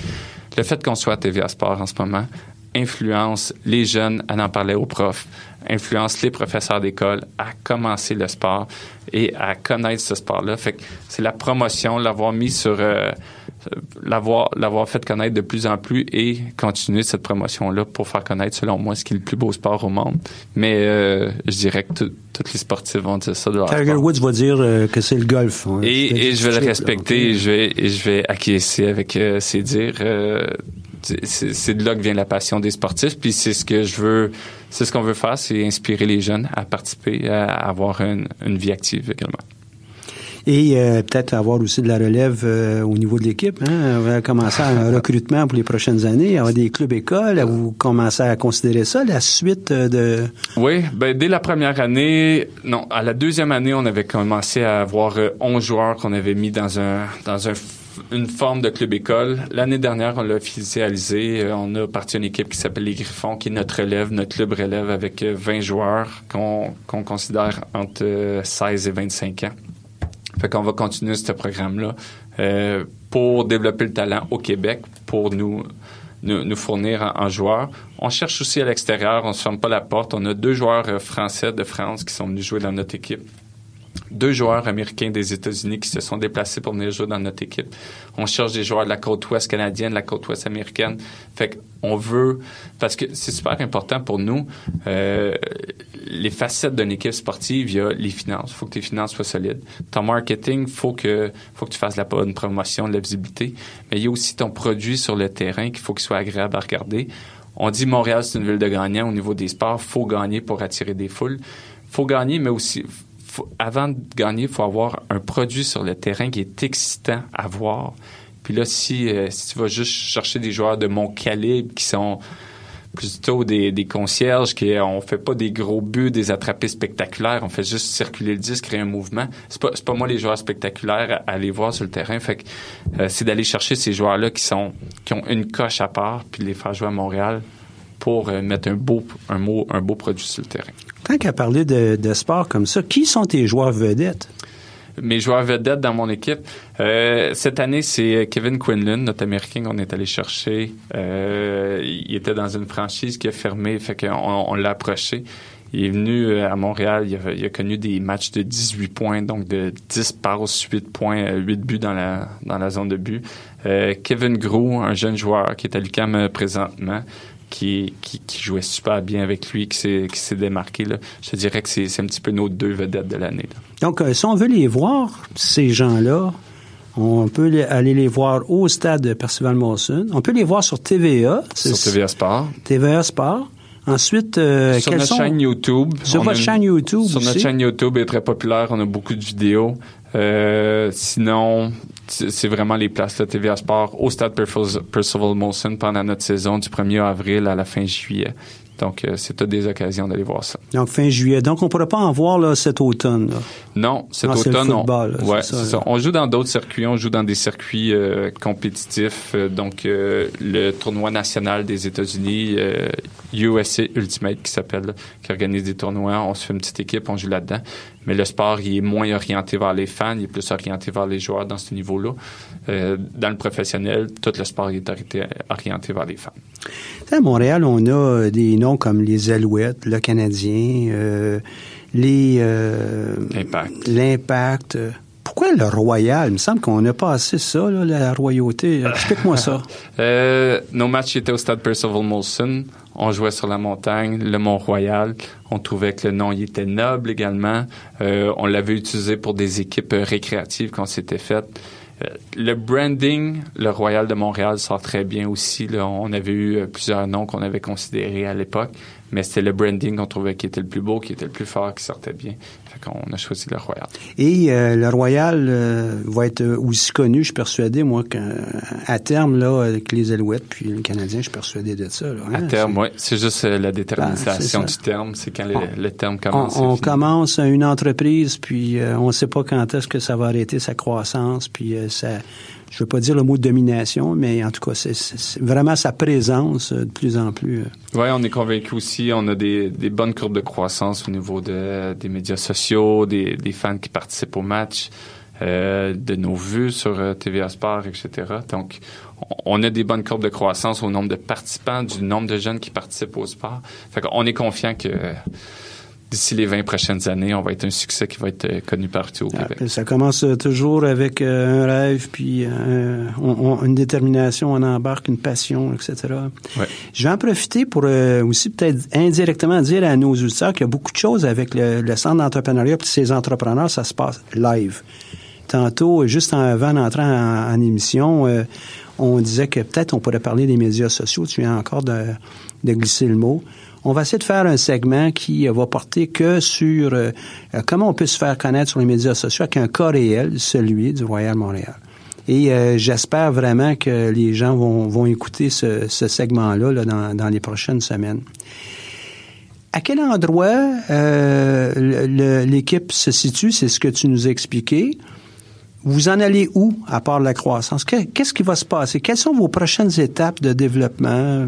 le fait qu'on soit à TVA Sport en ce moment influence les jeunes à en parler aux profs, influence les professeurs d'école à commencer le sport et à connaître ce sport-là. Fait que c'est la promotion, l'avoir mis sur, euh, l'avoir, l'avoir fait connaître de plus en plus et continuer cette promotion-là pour faire connaître, selon moi, ce qui est le plus beau sport au monde. Mais euh, je dirais que tous les sportifs vont dire ça de leur Tiger Woods va dire euh, que c'est le golf. Hein. Et, et je vais le respecter et je vais, et je vais acquiescer avec euh, ses dires. Euh, c'est de là que vient la passion des sportifs. Puis c'est ce que je veux, c'est ce qu'on veut faire, c'est inspirer les jeunes à participer, à avoir une, une vie active également. Et euh, peut-être avoir aussi de la relève euh, au niveau de l'équipe. Hein? On va commencer un [laughs] recrutement pour les prochaines années, avoir des clubs écoles. Vous commencez à considérer ça, la suite euh, de... Oui, ben, dès la première année, non, à la deuxième année, on avait commencé à avoir 11 joueurs qu'on avait mis dans un dans un une forme de club école. L'année dernière, on l'a officialisé. On a parti une équipe qui s'appelle les Griffons, qui est notre relève, notre club relève avec 20 joueurs qu'on qu'on considère entre 16 et 25 ans. Fait qu'on va continuer ce programme-là euh, pour développer le talent au Québec, pour nous nous, fournir en, joueurs. On cherche aussi à l'extérieur, on se ferme pas la porte. On a deux joueurs euh, français de France qui sont venus jouer dans notre équipe deux joueurs américains des États-Unis qui se sont déplacés pour venir jouer dans notre équipe. On cherche des joueurs de la côte ouest canadienne, de la côte ouest américaine. Fait qu'on veut, parce que c'est super important pour nous, euh, les facettes d'une équipe sportive, il y a les finances. Il faut que tes finances soient solides. Ton marketing, faut que, faut que tu fasses la bonne promotion, de la visibilité. Mais il y a aussi ton produit sur le terrain qu'il faut qu'il soit agréable à regarder. On dit Montréal, c'est une ville de gagnants au niveau des sports. Faut gagner pour attirer des foules. Faut gagner, mais aussi, avant de gagner, il faut avoir un produit sur le terrain qui est excitant à voir. Puis là, si, euh, tu vas juste chercher des joueurs de mon calibre qui sont plutôt des, concierges qui on fait pas des gros buts, des attrapés spectaculaires, on fait juste circuler le disque, créer un mouvement. C'est pas pas moi les joueurs spectaculaires à, aller voir sur le terrain. Fait que euh, c'est d'aller chercher ces joueurs là qui sont qui ont une coche à part puis les faire jouer à Montréal pour euh, mettre un beau un mot un beau produit sur le terrain. Tant qu'à parler de, de sport comme ça, qui sont tes joueurs vedettes? mes joueurs vedettes dans mon équipe. Euh, cette année, c'est Kevin Quinlan, notre Américain qu'on est allé chercher. Euh, il était dans une franchise qui a fermé, fait qu'on on, l'a approché. Il est venu euh, à Montréal, il a, il a, connu des matchs de 18 points, donc de 10 passes, 8 points, 8 buts dans la, dans la zone de but. Euh, Kevin Gros, un jeune joueur qui est à l'UQAM présentement, qui, qui, jouait super bien avec lui, qui s'est, démarqué. Là. Je te dirais que c'est, un petit peu nos deux vedettes de l'année. Donc, euh, si on veut les voir, ces gens-là, on peut aller les voir au stade de Percival Monson. On peut les voir sur TVA. Sur TVA Sport. TVA Sport. Ensuite, euh, sur notre chaîne YouTube. Sur votre chaîne YouTube Sur notre chaîne YouTube, est très populaire. On a beaucoup de vidéos. Euh, sinon, c'est vraiment les places de TVA Sport au stade Percival Molson pendant notre saison du 1er avril à la fin juillet. Donc, euh, c'est des occasions d'aller voir ça. Donc, fin juillet. Donc, on ne pourrait pas en voir là, cet automne. Non, cet automne, on, ouais, ça, on joue dans d'autres circuits. On joue dans des circuits euh, compétitifs. Euh, donc, le tournoi national des États-Unis, USA Ultimate, qui s'appelle, qui organise des tournois. On se fait une petite équipe, on joue là-dedans. Mais le sport, il est moins orienté vers les fans, il est plus orienté vers les joueurs dans ce niveau-là. dans le professionnel, tout le sport est orienté vers les fans. À Montréal, on a des noms comme les Alouettes, le Canadien, euh, les euh, l'impact. Pourquoi le Royal? Il me semble qu'on a pas assez ça, la royauté. Explique-moi ça. [laughs] Euh, nos matchs étaient au stade Percival Molson. On jouait sur la montagne, le Mont-Royal. On trouvait que le nom il était noble également. on l'avait utilisé pour des équipes récréatives qu'on s'était faites. Euh, le branding, le Royal de Montréal sort très bien aussi. On avait eu euh, plusieurs noms qu'on avait considérés à l'époque, mais c'était le branding qu'on trouvait qui était le plus beau, qui était le plus fort, qui sortait bien. Qu'on a choisi le Royal. Et euh, le Royal va être aussi connu, je suis persuadé, moi, qu'à terme, là, avec les Alouettes puis le Canadien, je suis persuadé de ça. à hein, terme, oui. C'est juste la détermination ben, du terme. C'est quand le, terme commence. On, commence une entreprise, puis on ne sait pas quand est-ce que ça va arrêter sa croissance, puis ça, je veux pas dire le mot domination, mais en tout cas, c'est vraiment sa présence euh, de plus en plus. Euh. Oui, on est convaincu aussi. On a des, bonnes courbes de croissance au niveau des médias sociaux, des, fans qui participent au match, euh, de nos vues sur TVA Sport, etc. Donc, on a des bonnes courbes de croissance au nombre de participants, du nombre de jeunes qui participent au sport. Fait qu'on est confiant que d'ici les 20 prochaines années, on va être un succès qui va être euh, connu partout au ah, Québec. Ça commence euh, toujours avec euh, un rêve, puis une détermination, on embarque une passion, etc. Je vais en profiter pour aussi peut-être indirectement dire à nos auditeurs qu'il y a beaucoup de choses avec le, centre d'entrepreneuriat puis ces entrepreneurs, ça se passe live. Tantôt, juste avant d'entrer en, émission, on disait que peut-être on pourrait parler des médias sociaux. Tu viens encore de, de glisser le mot on va essayer de faire un segment qui va porter que sur comment on peut se faire connaître sur les médias sociaux avec un cas réel, celui du Royal Montréal. Et j'espère vraiment que les gens vont, vont écouter ce, segment-là là, dans, les prochaines semaines. À quel endroit euh, l'équipe se situe? C'est ce que tu nous as expliqué. Vous en allez où, à part la croissance? Qu'est-ce qui va se passer? Quelles sont vos prochaines étapes de développement?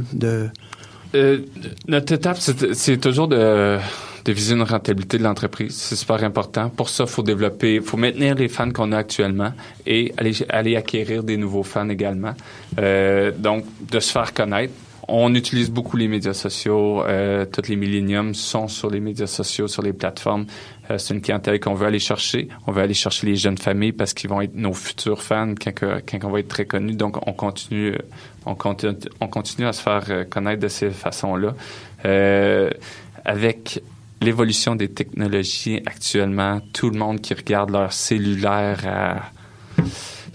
Euh, notre étape, c'est toujours de, viser une rentabilité de l'entreprise. C'est super important. Pour ça, il faut développer, faut maintenir les fans qu'on a actuellement et aller, aller acquérir des nouveaux fans également. Euh, donc, de se faire connaître on utilise beaucoup les médias sociaux. Euh, tous les milléniums sont sur les médias sociaux, sur les plateformes. Euh, c'est une clientèle qu'on veut aller chercher. On veut aller chercher les jeunes familles parce qu'ils vont être nos futurs fans quand, quand on va être très connus. Donc, on continue, on continue, on continue à se faire euh, connaître de ces façons-là. Euh, avec l'évolution des technologies actuellement, tout le monde qui regarde leur cellulaire à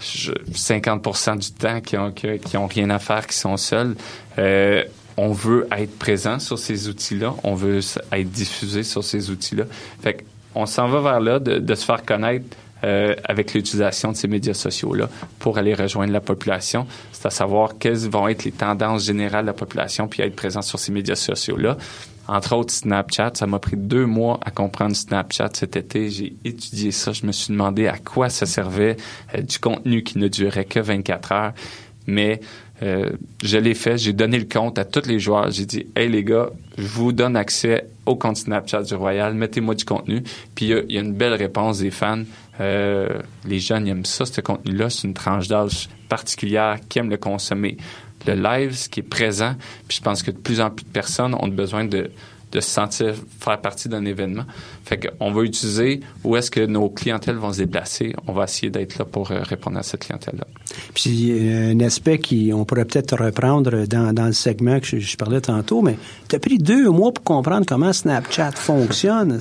50% du temps qui ont, qui, ont rien à faire, qui sont seuls. Euh, on veut être présent sur ces outils-là. On veut être diffusé sur ces outils-là. Fait on s'en va vers là de, se faire connaître euh, avec l'utilisation de ces médias sociaux-là pour aller rejoindre la population. C'est à savoir quelles vont être les tendances générales de la population puis être présent sur ces médias sociaux-là entre autres Snapchat. Ça m'a pris deux mois à comprendre Snapchat cet été. J'ai étudié ça. Je me suis demandé à quoi ça servait euh, du contenu qui ne durait que 24 heures. Mais euh, je l'ai fait. J'ai donné le compte à tous les joueurs. J'ai dit, hey les gars, je vous donne accès au compte Snapchat du Royal. Mettez-moi du contenu. Puis il y, a une belle réponse des fans. Euh, les jeunes aiment ça, ce contenu-là. C'est une tranche d'âge particulière qui aime le consommer le live, ce qui est présent. Puis je pense que de plus en plus de personnes ont besoin de, de se sentir faire partie d'un événement. Fait qu'on va utiliser où est-ce que nos clientèles vont se déplacer. On va essayer d'être là pour euh, répondre à cette clientèle-là. Puis un aspect qui on pourrait peut-être reprendre dans, dans le segment que je, parlais tantôt, mais tu as pris deux mois pour comprendre comment Snapchat fonctionne.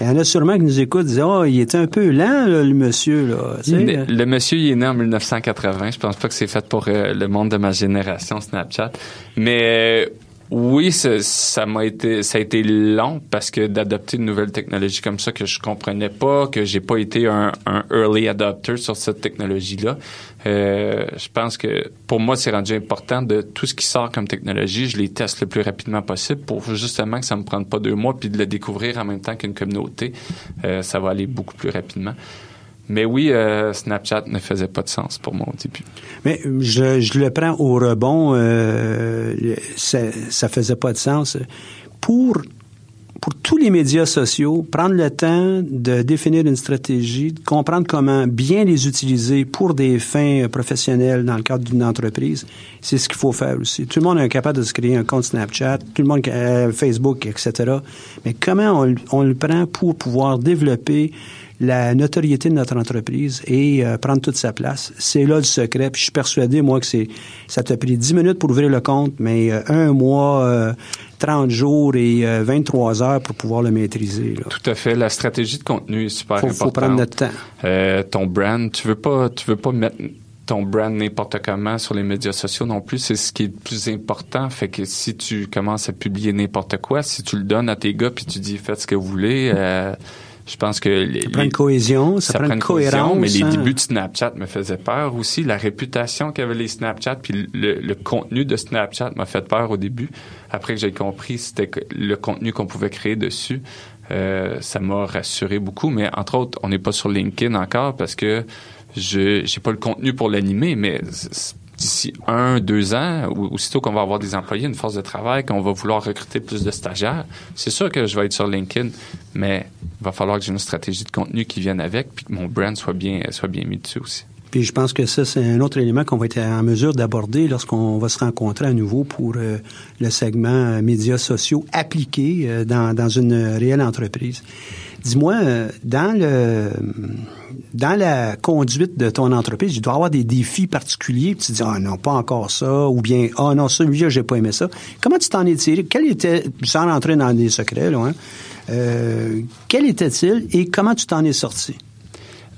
Il y en a sûrement qui nous écoutent disent Oh, il est un peu lent, le monsieur. Là. Le, le, monsieur, il est né en 1980. Je pense pas que c'est fait pour euh, le monde de ma génération, Snapchat. Mais oui, ça m'a été, ça a été long parce que d'adopter une nouvelle technologie comme ça que je comprenais pas, que j'ai pas été un, early adopter sur cette technologie-là. Euh, je pense que pour moi, c'est rendu important de tout ce qui sort comme technologie, je les teste le plus rapidement possible pour justement que ça me prenne pas deux mois puis de le découvrir en même temps qu'une communauté. Euh, ça va aller beaucoup plus rapidement. Mais oui, euh, Snapchat ne faisait pas de sens pour moi au début. Mais je, je le prends au rebond, euh, ça, ça faisait pas de sens. Pour pour tous les médias sociaux, prendre le temps de définir une stratégie, de comprendre comment bien les utiliser pour des fins professionnelles dans le cadre d'une entreprise, c'est ce qu'il faut faire aussi. Tout le monde est capable de se créer un compte Snapchat, tout le monde euh, Facebook, etc. Mais comment on, on le prend pour pouvoir développer la notoriété de notre entreprise et euh, prendre toute sa place. C'est là le secret. Puis je suis persuadé, moi, que c'est ça t'a pris 10 minutes pour ouvrir le compte, mais euh, un mois, 30 euh, jours et 23 heures pour pouvoir le maîtriser. Tout à fait. La stratégie de contenu est super importante. Il faut prendre notre temps. ton brand, tu veux pas, tu veux pas mettre ton brand n'importe comment sur les médias sociaux non plus. C'est ce qui est le plus important. Fait que si tu commences à publier n'importe quoi, si tu le donnes à tes gars puis tu dis faites ce que vous voulez, je pense que les, ça prend une cohésion, ça, prend une cohérence. mais les hein. débuts de Snapchat me faisaient peur aussi. La réputation qu'avaient les Snapchat, puis le, contenu de Snapchat m'a fait peur au début. Après que j'ai compris c'était le contenu qu'on pouvait créer dessus, euh, ça m'a rassuré beaucoup. Mais entre autres, on n'est pas sur LinkedIn encore parce que je j'ai pas le contenu pour l'animer, mais d'ici un, deux ans, ou aussitôt qu'on va avoir des employés, une force de travail, qu'on va vouloir recruter plus de stagiaires, c'est sûr que je vais être sur LinkedIn, mais il va falloir que j'ai une stratégie de contenu qui vienne avec, puis que mon brand soit bien, soit bien mis dessus aussi. Puis je pense que ça, c'est un autre élément qu'on va être en mesure d'aborder lorsqu'on va se rencontrer à nouveau pour euh, le segment euh, médias sociaux appliqués euh, dans, dans une réelle entreprise. Dis-moi, dans le dans la conduite de ton entreprise, il doit y avoir des défis particuliers. Tu dis, ah non, pas encore ça, ou bien, ah non, ça, j'ai pas aimé ça. Comment tu t'en es tiré? Quel était, sans rentrer dans des secrets, là, hein, euh, quel était-il et comment tu t'en es sorti?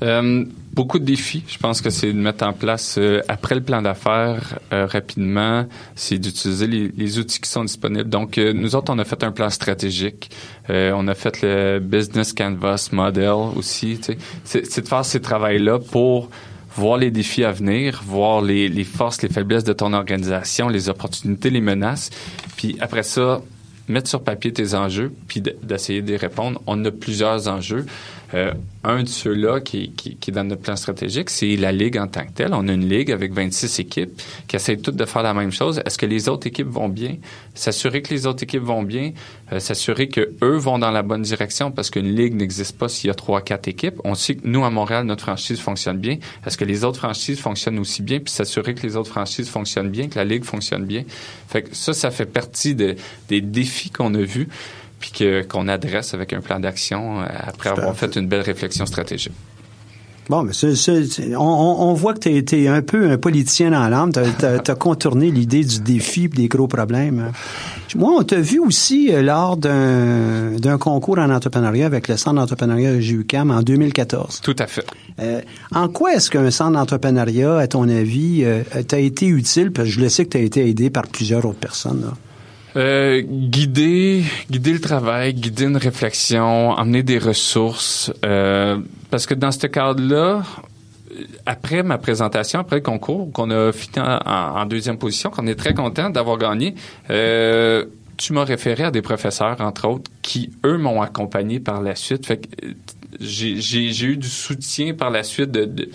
Euh, beaucoup de défis. Je pense que c'est de mettre en place, euh, après le plan d'affaires, euh, rapidement, c'est d'utiliser les, les, outils qui sont disponibles. Donc, euh, nous autres, on a fait un plan stratégique. on a fait le Business Canvas Model aussi. C'est de faire ces travaux-là pour voir les défis à venir, voir les, les forces, les faiblesses de ton organisation, les opportunités, les menaces. Puis après ça, mettre sur papier tes enjeux, puis d'essayer d'y répondre. On a plusieurs enjeux. Euh, un de ceux-là qui, qui, qui, est dans notre plan stratégique, c'est la Ligue en tant que telle. On a une Ligue avec 26 équipes qui essayent toutes de faire la même chose. Est-ce que les autres équipes vont bien? S'assurer que les autres équipes vont bien, euh, s'assurer que eux vont dans la bonne direction parce qu'une Ligue n'existe pas s'il y a trois, quatre équipes. On sait que nous, à Montréal, notre franchise fonctionne bien. Est-ce que les autres franchises fonctionnent aussi bien? Puis s'assurer que les autres franchises fonctionnent bien, que la Ligue fonctionne bien. Fait que ça, ça fait partie de, des défis qu'on a vus puis qu'on adresse avec un plan d'action euh, après avoir fait une belle réflexion stratégique. Bon, mais on, voit que tu été un peu un politicien dans l'âme. Tu as, contourné l'idée du défi et des gros problèmes. Moi, on t'a vu aussi euh, lors d'un concours en entrepreneuriat avec le Centre d'entrepreneuriat de JUCAM en 2014. Tout à fait. Euh, en quoi est-ce qu'un centre d'entrepreneuriat, à ton avis, euh, t'a été utile? Parce que je le sais que tu as été aidé par plusieurs autres personnes. Là. Euh, guider, guider le travail, guider une réflexion, emmener des ressources. Euh, parce que dans ce cadre-là, après ma présentation, après le concours, qu'on a fini en, deuxième position, qu'on est très content d'avoir gagné, euh, tu m'as référé à des professeurs, entre autres, qui, eux, m'ont accompagné par la suite. Fait que j'ai eu du soutien par la suite de, de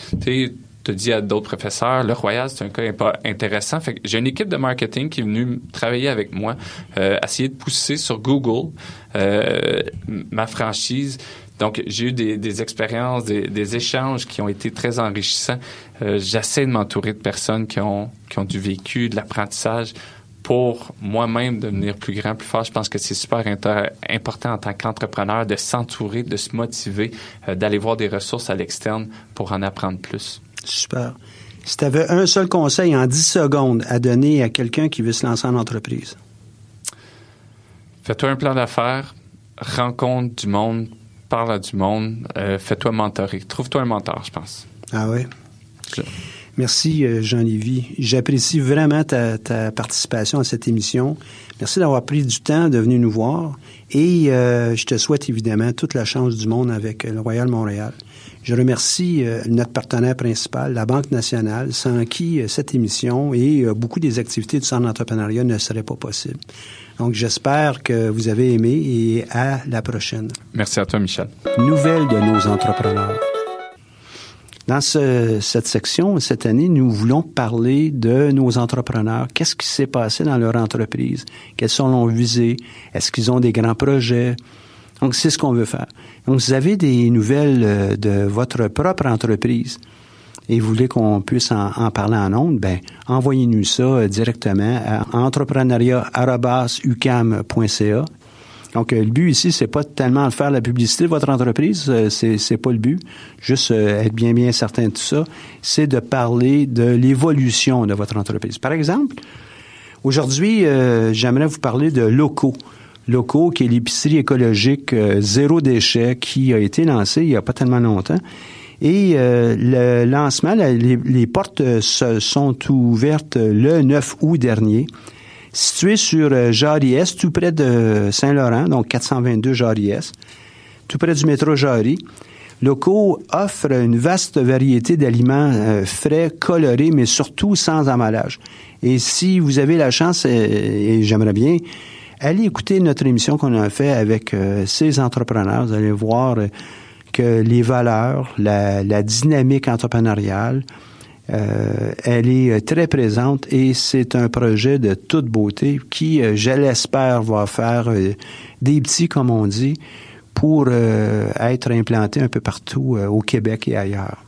te dit à d'autres professeurs, le Royal, c'est un cas intéressant. Fait j'ai une équipe de marketing qui est venue travailler avec moi, euh, essayer de pousser sur Google euh, ma franchise. Donc, j'ai eu des, des expériences, des, des, échanges qui ont été très enrichissants. Euh, J'essaie de m'entourer de personnes qui ont, qui ont du vécu, de l'apprentissage pour moi-même devenir plus grand, plus fort. Je pense que c'est super important en tant qu'entrepreneur de s'entourer, de se motiver, euh, d'aller voir des ressources à l'externe pour en apprendre plus. Super. Si tu avais un seul conseil en 10 secondes à donner à quelqu'un qui veut se lancer en entreprise? Fais-toi un plan d'affaires, rencontre du monde, parle à du monde, euh, fais-toi mentorer. Trouve-toi un mentor, je pense. Ah oui? Merci, euh, Jean-Lévy. J'apprécie vraiment ta, participation à cette émission. Merci d'avoir pris du temps de venir nous voir. Et euh, je te souhaite évidemment toute la chance du monde avec le Royal Montréal. Je remercie euh, notre partenaire principal, la Banque nationale, sans qui euh, cette émission et euh, beaucoup des activités du Centre d'entrepreneuriat ne seraient pas possibles. Donc, j'espère que vous avez aimé et à la prochaine. Merci à toi, Michel. Nouvelles de nos entrepreneurs. Dans cette section, cette année, nous voulons parler de nos entrepreneurs. Qu'est-ce qui s'est passé dans leur entreprise? Quels sont leurs visées? Est-ce qu'ils ont des grands projets? Donc, c'est ce qu'on veut faire. Donc, vous avez des nouvelles euh, de votre propre entreprise et vous voulez qu'on puisse en, parler en ondes, ben envoyez-nous ça euh, directement à entrepreneuriat.ucam.ca. Donc, euh, le but ici, c'est pas tellement de faire la publicité de votre entreprise, c'est, c'est pas le but. Juste être bien, bien certain de tout ça. C'est de parler de l'évolution de votre entreprise. Par exemple, aujourd'hui, j'aimerais vous parler de locaux locaux, qui est l'épicerie écologique euh, zéro déchet, qui a été lancée il n'y a pas tellement longtemps. Et euh, le lancement, les, portes euh, se sont ouvertes le 9 août dernier. Situé sur Jarry-Est, tout près de Saint-Laurent, donc 422 Jarry-Est, tout près du métro Jarry. Locaux offre une vaste variété d'aliments frais, colorés, mais surtout sans emballage. Et si vous avez la chance, et j'aimerais bien, allez écouter notre émission qu'on a fait avec euh, ces entrepreneurs. Vous allez voir euh, que les valeurs, la, dynamique entrepreneuriale, euh, elle est très présente et c'est un projet de toute beauté qui, je l'espère, va faire des petits, comme on dit, pour être implanté un peu partout au Québec et ailleurs.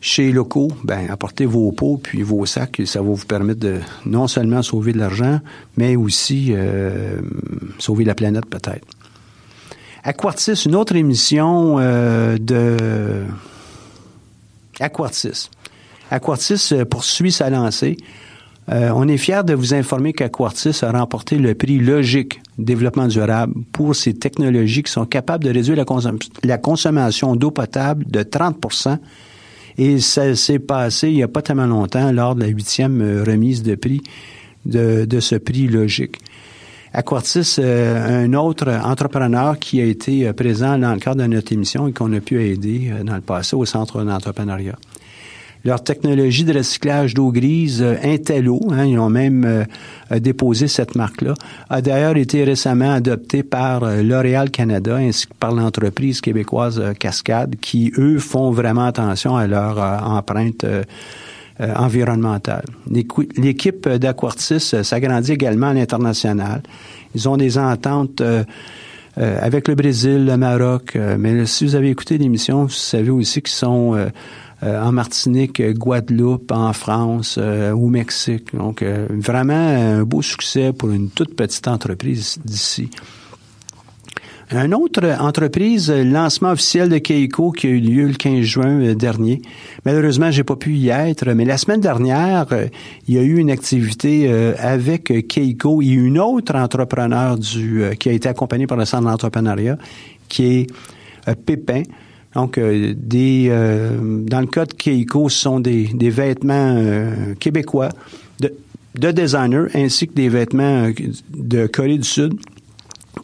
Chez locaux, ben, apportez vos pots puis vos sacs. Ça va vous permettre de non seulement sauver de l'argent, mais aussi euh, sauver la planète peut-être. Aquartis, une autre émission euh, de Aquartis. Aquartis euh, poursuit sa lancée. On est fiers de vous informer qu'Aquartis a remporté le prix Logique Développement durable pour ses technologies qui sont capables de réduire la, consommation d'eau potable de 30 et ça s'est passé il n'y a pas tellement longtemps lors de la huitième euh, remise de prix de, de ce prix Logique. Aquartis, euh, un autre entrepreneur qui a été présent dans le cadre de notre émission et qu'on a pu aider dans le passé au Centre d'entrepreneuriat leur technologie de recyclage d'eau grise euh, Intello, hein, ils ont même euh, euh, déposé cette marque-là, a d'ailleurs été récemment adoptée par L'Oréal Canada ainsi que par l'entreprise québécoise Cascade, qui, eux, font vraiment attention à leur empreinte environnementale. L'équipe d'Aquartis s'agrandit également à l'international. Ils ont des ententes avec le Brésil, le Maroc, mais si vous avez écouté l'émission, vous savez aussi qu'ils sont euh, en Martinique, Guadeloupe, en France, euh, au Mexique. Donc, euh, vraiment un beau succès pour une toute petite entreprise d'ici. Une autre entreprise, lancement officiel de Keiko qui a eu lieu le 15 juin dernier. Malheureusement, j'ai pas pu y être, mais la semaine dernière, il y a eu une activité avec Keiko et une autre entrepreneur du qui a été accompagnée par le Centre d'entrepreneuriat, qui est Pépin. Donc, euh, euh, dans le cas de Keiko, ce sont des, vêtements euh, québécois de, de designers ainsi que des vêtements de Corée du Sud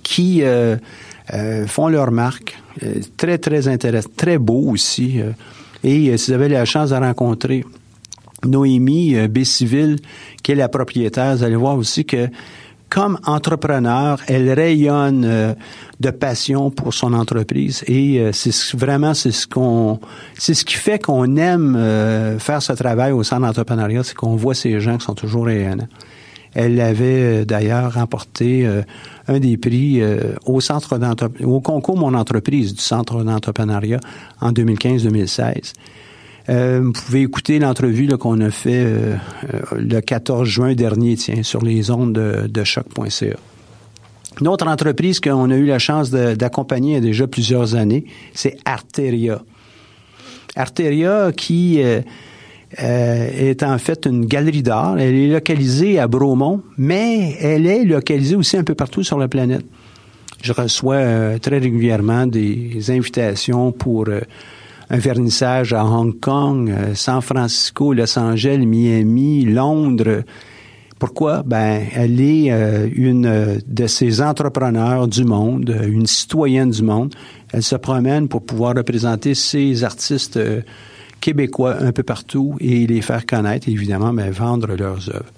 qui font leur marque. très, très intéressant, très beau aussi. et si vous avez la chance de rencontrer Noémie Bessiville, qui est la propriétaire, vous allez voir aussi que comme entrepreneur, elle rayonne euh, de passion pour son entreprise et euh, c'est vraiment c'est ce qu'on c'est ce qui fait qu'on aime euh, faire ce travail au centre d'entrepreneuriat, c'est qu'on voit ces gens qui sont toujours rayonnants. Elle avait d'ailleurs remporté un des prix au centre au concours Mon entreprise du centre d'entrepreneuriat en 2015-2016. Euh, vous pouvez écouter l'entrevue qu'on a fait euh, euh, le 14 juin dernier, tiens, sur les ondes de, de choc.ca. Une autre entreprise qu'on a eu la chance d'accompagner il y a déjà plusieurs années, c'est Arteria. Arteria qui est en fait une galerie d'art. Elle est localisée à Bromont, mais elle est localisée aussi un peu partout sur la planète. Je reçois très régulièrement des invitations pour un vernissage à Hong Kong, euh, San Francisco, Los Angeles, Miami, Londres. Pourquoi? Ben, elle est euh, une de ces entrepreneurs du monde, une citoyenne du monde. Elle se promène pour pouvoir représenter ces artistes euh, québécois un peu partout et les faire connaître, évidemment, mais vendre leurs œuvres.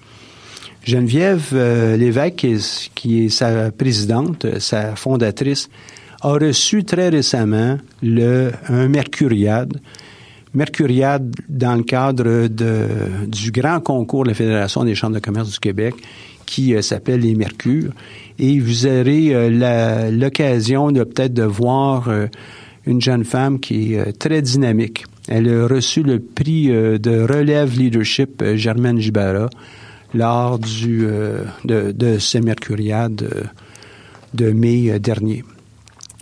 Geneviève Lévesque, qui est sa présidente, sa fondatrice, a reçu très récemment le, un Mercuriade. Mercuriade dans le cadre de, du grand concours de la Fédération des chambres de commerce du Québec qui euh, s'appelle les Mercures. Et vous aurez euh, l'occasion de peut-être de voir euh, une jeune femme qui est très dynamique. Elle a reçu le prix de relève leadership Germaine Gibara lors du, de, de ces Mercuriades de mai dernier.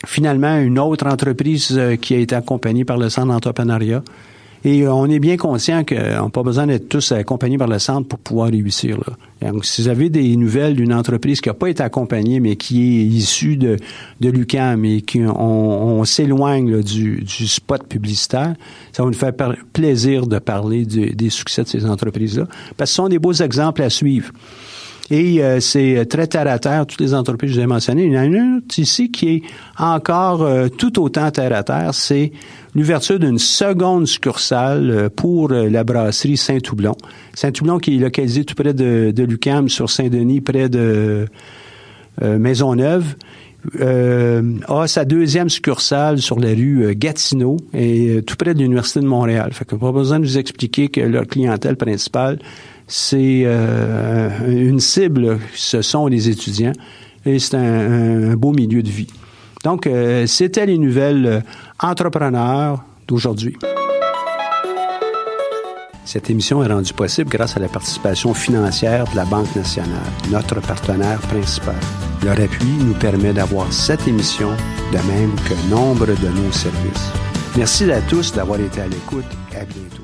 Finalement, une autre entreprise euh, qui a été accompagnée par le Centre d'entrepreneuriat. Et euh, on est bien conscient qu'on n'a pas besoin d'être tous accompagnés par le centre pour pouvoir réussir. Donc, si vous avez des nouvelles d'une entreprise qui n'a pas été accompagnée, mais qui est issue de, de l'UCAM et qui on, s'éloigne du, du, spot publicitaire, ça va nous faire plaisir de parler des succès de ces entreprises-là. Parce que ce sont des beaux exemples à suivre. Et euh, c'est très terre à terre, toutes les entreprises que je vous ai mentionnées. Il y en a une autre ici qui est encore euh, tout autant terre à terre, c'est l'ouverture d'une seconde succursale euh, pour la brasserie Saint-Toublon. Saint-Toublon qui est localisé tout près de, de Lucam, sur Saint-Denis, près de Maisonneuve. Euh, a sa deuxième succursale sur la rue Gatineau et tout près de l'Université de Montréal. Fait que pas besoin de vous expliquer que leur clientèle principale, c'est euh, une cible, ce sont les étudiants, et c'est un, beau milieu de vie. Donc, euh, c'était les nouvelles euh, entrepreneurs d'aujourd'hui. Cette émission est rendue possible grâce à la participation financière de la Banque nationale, notre partenaire principal. Leur appui nous permet d'avoir cette émission, de même que nombre de nos services. Merci à tous d'avoir été à l'écoute. À bientôt.